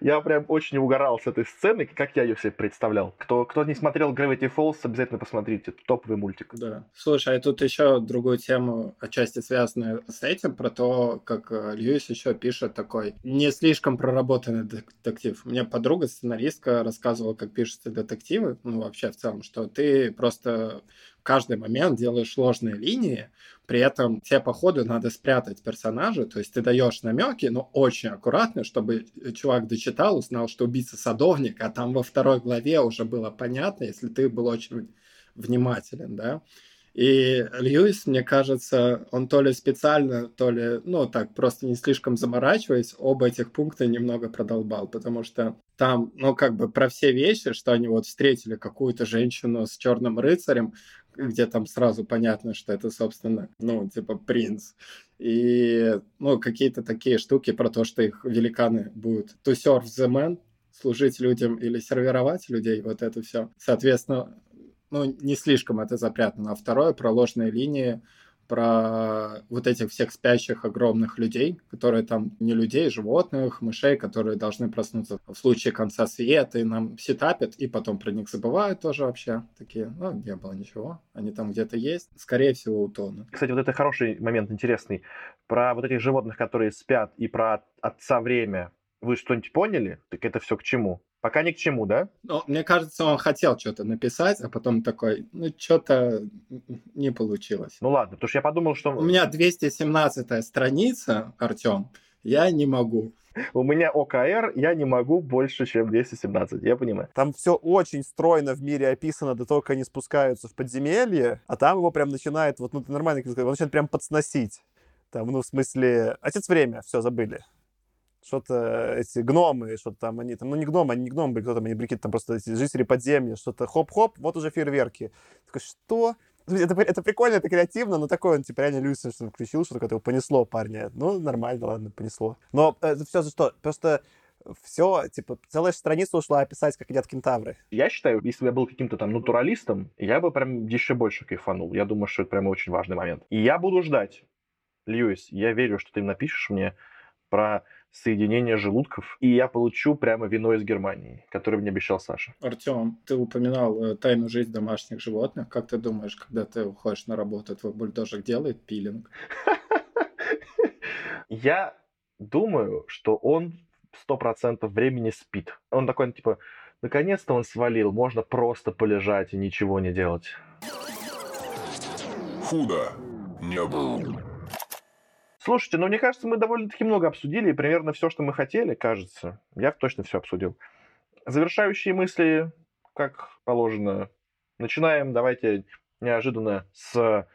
[SPEAKER 1] я прям очень угорал с этой сцены, как я ее себе представлял. Кто, кто не смотрел Gravity Falls, обязательно посмотрите. Топовый мультик.
[SPEAKER 3] Да. Слушай, а тут еще другую тему, отчасти связанную с этим, про то, как э, Льюис еще пишет такой не слишком проработанный детектив. Мне подруга, сценаристка, рассказывала, как пишутся детективы, ну, вообще в целом, что ты просто каждый момент делаешь сложные линии, при этом те по ходу надо спрятать персонажа, то есть ты даешь намеки, но очень аккуратно, чтобы чувак дочитал, узнал, что убийца садовник, а там во второй главе уже было понятно, если ты был очень внимателен, да. И Льюис, мне кажется, он то ли специально, то ли, ну, так, просто не слишком заморачиваясь, оба этих пункта немного продолбал, потому что там, ну, как бы про все вещи, что они вот встретили какую-то женщину с черным рыцарем, где там сразу понятно, что это, собственно, ну, типа принц. И, ну, какие-то такие штуки про то, что их великаны будут to serve the man, служить людям или сервировать людей, вот это все. Соответственно, ну, не слишком это запрятано. А второе, про ложные линии, про вот этих всех спящих огромных людей, которые там не людей, животных, мышей, которые должны проснуться в случае конца света, и нам сетапят, и потом про них забывают тоже вообще. Такие, ну, не было ничего, они там где-то есть, скорее всего, утонут.
[SPEAKER 1] Кстати, вот это хороший момент, интересный, про вот этих животных, которые спят, и про отца время, Вы что-нибудь поняли? Так это все к чему? Пока ни к чему, да?
[SPEAKER 3] Ну, мне кажется, он хотел что-то написать, а потом такой, ну, что-то не получилось.
[SPEAKER 1] Ну ладно, потому что я подумал, что...
[SPEAKER 3] У меня 217 страница, Артем, я не могу.
[SPEAKER 1] У меня ОКР, я не могу больше, чем 217, я понимаю.
[SPEAKER 2] Там все очень стройно в мире описано до того, как они спускаются в подземелье, а там его прям начинает, вот, ну, ты нормально, он начинает прям подсносить. Там, ну, в смысле, отец время, все, забыли. Что-то эти гномы, что-то там они, там, ну, не гномы, они не гномы были, кто там, они брикеты, там просто эти жители подземья, что-то хоп-хоп, вот уже фейерверки. Такой, что? Это, это прикольно, это креативно, но такой он, типа, реально Люсин, что включил, что такое понесло парня. Ну, нормально, ладно, понесло. Но это все за что? Просто все, типа, целая страница ушла описать, как едят кентавры.
[SPEAKER 1] Я считаю, если бы я был каким-то там натуралистом, я бы прям еще больше кайфанул. Я думаю, что это прям очень важный момент. И я буду ждать. Льюис, я верю, что ты напишешь мне про соединение желудков, и я получу прямо вино из Германии, которое мне обещал Саша.
[SPEAKER 3] Артем, ты упоминал э, тайну жизнь домашних животных. Как ты думаешь, когда ты уходишь на работу, твой бульдожик делает пилинг? [LAUGHS]
[SPEAKER 1] Я думаю, что он сто процентов времени спит. Он такой, типа, наконец-то он свалил, можно просто полежать и ничего не делать.
[SPEAKER 4] Худо не было.
[SPEAKER 1] Слушайте, ну мне кажется, мы довольно-таки много обсудили, и примерно все, что мы хотели, кажется. Я точно все обсудил. Завершающие мысли, как положено. Начинаем, давайте, неожиданно с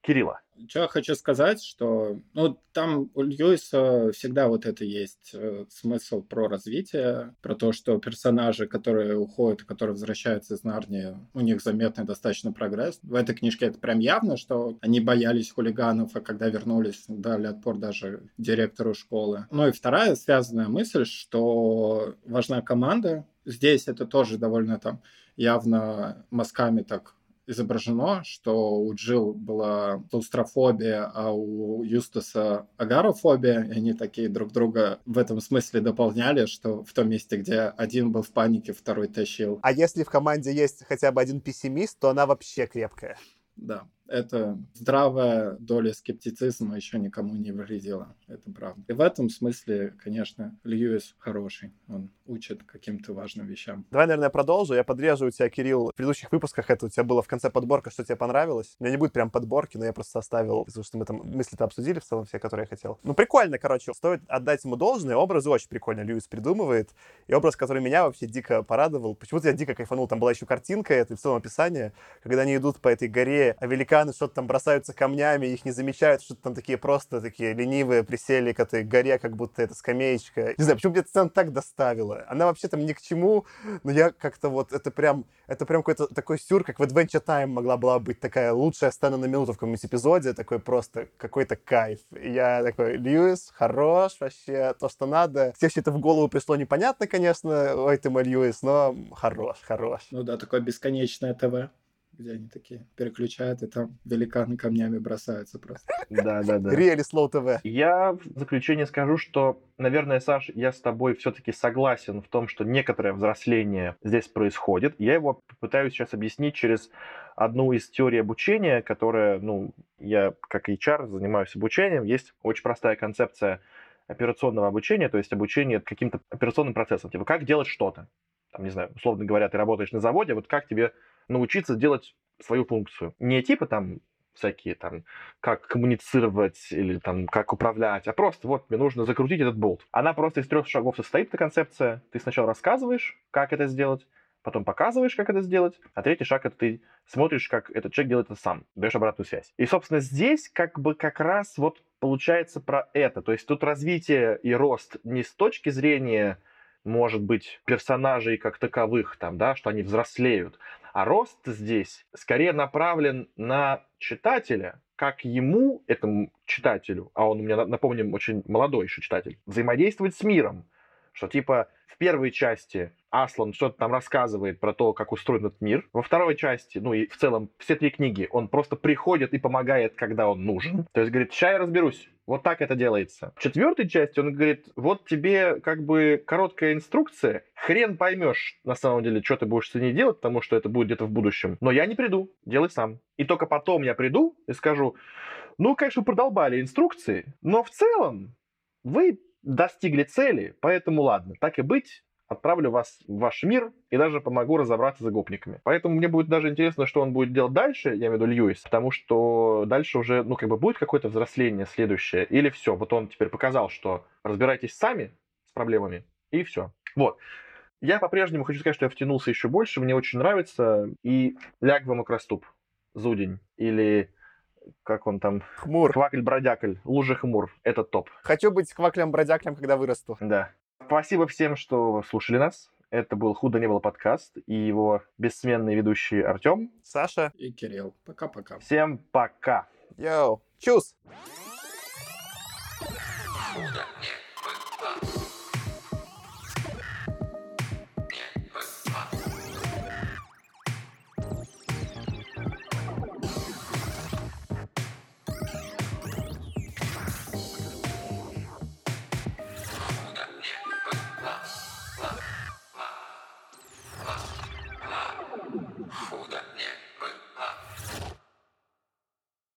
[SPEAKER 1] Кирилла.
[SPEAKER 3] Что я хочу сказать, что ну, там у Льюиса всегда вот это есть э, смысл про развитие, про то, что персонажи, которые уходят, которые возвращаются из Нарнии, у них заметный достаточно прогресс. В этой книжке это прям явно, что они боялись хулиганов, а когда вернулись, дали отпор даже директору школы. Ну и вторая связанная мысль, что важна команда. Здесь это тоже довольно там явно мазками так изображено, что у Джилл была клаустрофобия, а у Юстаса агарофобия, и они такие друг друга в этом смысле дополняли, что в том месте, где один был в панике, второй тащил.
[SPEAKER 2] А если в команде есть хотя бы один пессимист, то она вообще крепкая.
[SPEAKER 3] Да это здравая доля скептицизма еще никому не вредила, это правда. И в этом смысле, конечно, Льюис хороший, он учит каким-то важным вещам.
[SPEAKER 2] Давай, наверное, продолжу. Я подрежу у тебя, Кирилл, в предыдущих выпусках это у тебя было в конце подборка, что тебе понравилось. У меня не будет прям подборки, но я просто составил, потому что мы там мысли-то обсудили в целом все, которые я хотел. Ну, прикольно, короче, стоит отдать ему должное. Образы очень прикольно Льюис придумывает. И образ, который меня вообще дико порадовал. Почему-то я дико кайфанул. Там была еще картинка, это в целом описание, когда они идут по этой горе, а великаны что-то там бросаются камнями, их не замечают, что-то там такие просто такие ленивые присели к этой горе, как будто это скамеечка. Не знаю, почему мне эта сцена так доставила. Она вообще там ни к чему, но я как-то вот, это прям, это прям какой-то такой сюр, как в Adventure Time могла была быть такая лучшая сцена на минуту в каком-нибудь эпизоде, такой просто какой-то кайф. И я такой, Льюис, хорош, вообще, то, что надо. Все это в голову пришло непонятно, конечно, ой ты мой Льюис, но хорош, хорош.
[SPEAKER 3] Ну да, такое бесконечное ТВ где они такие переключают, и там великаны камнями бросаются просто.
[SPEAKER 1] Да, да, да.
[SPEAKER 2] Реали Slow TV.
[SPEAKER 1] Я в заключение скажу, что, наверное, Саш, я с тобой все-таки согласен в том, что некоторое взросление здесь происходит. Я его попытаюсь сейчас объяснить через одну из теорий обучения, которая, ну, я как HR занимаюсь обучением. Есть очень простая концепция операционного обучения, то есть обучение каким-то операционным процессом. Типа, как делать что-то. Там, не знаю, условно говоря, ты работаешь на заводе, вот как тебе научиться делать свою функцию. Не типа там всякие там, как коммуницировать или там, как управлять, а просто вот мне нужно закрутить этот болт. Она просто из трех шагов состоит, эта концепция. Ты сначала рассказываешь, как это сделать, потом показываешь, как это сделать, а третий шаг это ты смотришь, как этот человек делает это сам, даешь обратную связь. И, собственно, здесь как бы как раз вот получается про это. То есть тут развитие и рост не с точки зрения может быть, персонажей как таковых, там, да, что они взрослеют, а рост здесь скорее направлен на читателя, как ему, этому читателю, а он у меня, напомним, очень молодой еще читатель, взаимодействовать с миром. Что типа в первой части Аслан что-то там рассказывает про то, как устроен этот мир. Во второй части, ну и в целом все три книги, он просто приходит и помогает, когда он нужен. То есть говорит, сейчас я разберусь. Вот так это делается. В четвертой части он говорит, вот тебе как бы короткая инструкция, хрен поймешь на самом деле, что ты будешь с ней делать, потому что это будет где-то в будущем. Но я не приду, делай сам. И только потом я приду и скажу, ну, конечно, продолбали инструкции, но в целом вы достигли цели, поэтому ладно, так и быть, отправлю вас в ваш мир и даже помогу разобраться с гопниками. Поэтому мне будет даже интересно, что он будет делать дальше, я имею в виду Льюис, потому что дальше уже, ну, как бы будет какое-то взросление следующее, или все, вот он теперь показал, что разбирайтесь сами с проблемами, и все. Вот. Я по-прежнему хочу сказать, что я втянулся еще больше, мне очень нравится, и Лягва Макроступ, Зудень, или как он там,
[SPEAKER 2] Хмур.
[SPEAKER 1] Квакль-бродякль, Лужа Хмур, это топ.
[SPEAKER 2] Хочу быть кваклем-бродяклем, когда вырасту.
[SPEAKER 1] Да. Спасибо всем, что слушали нас. Это был «Худо не было» подкаст и его бессменный ведущий Артем.
[SPEAKER 2] Саша.
[SPEAKER 3] И Кирилл. Пока-пока.
[SPEAKER 1] Всем пока.
[SPEAKER 2] Йоу. Чус.
[SPEAKER 4] Худо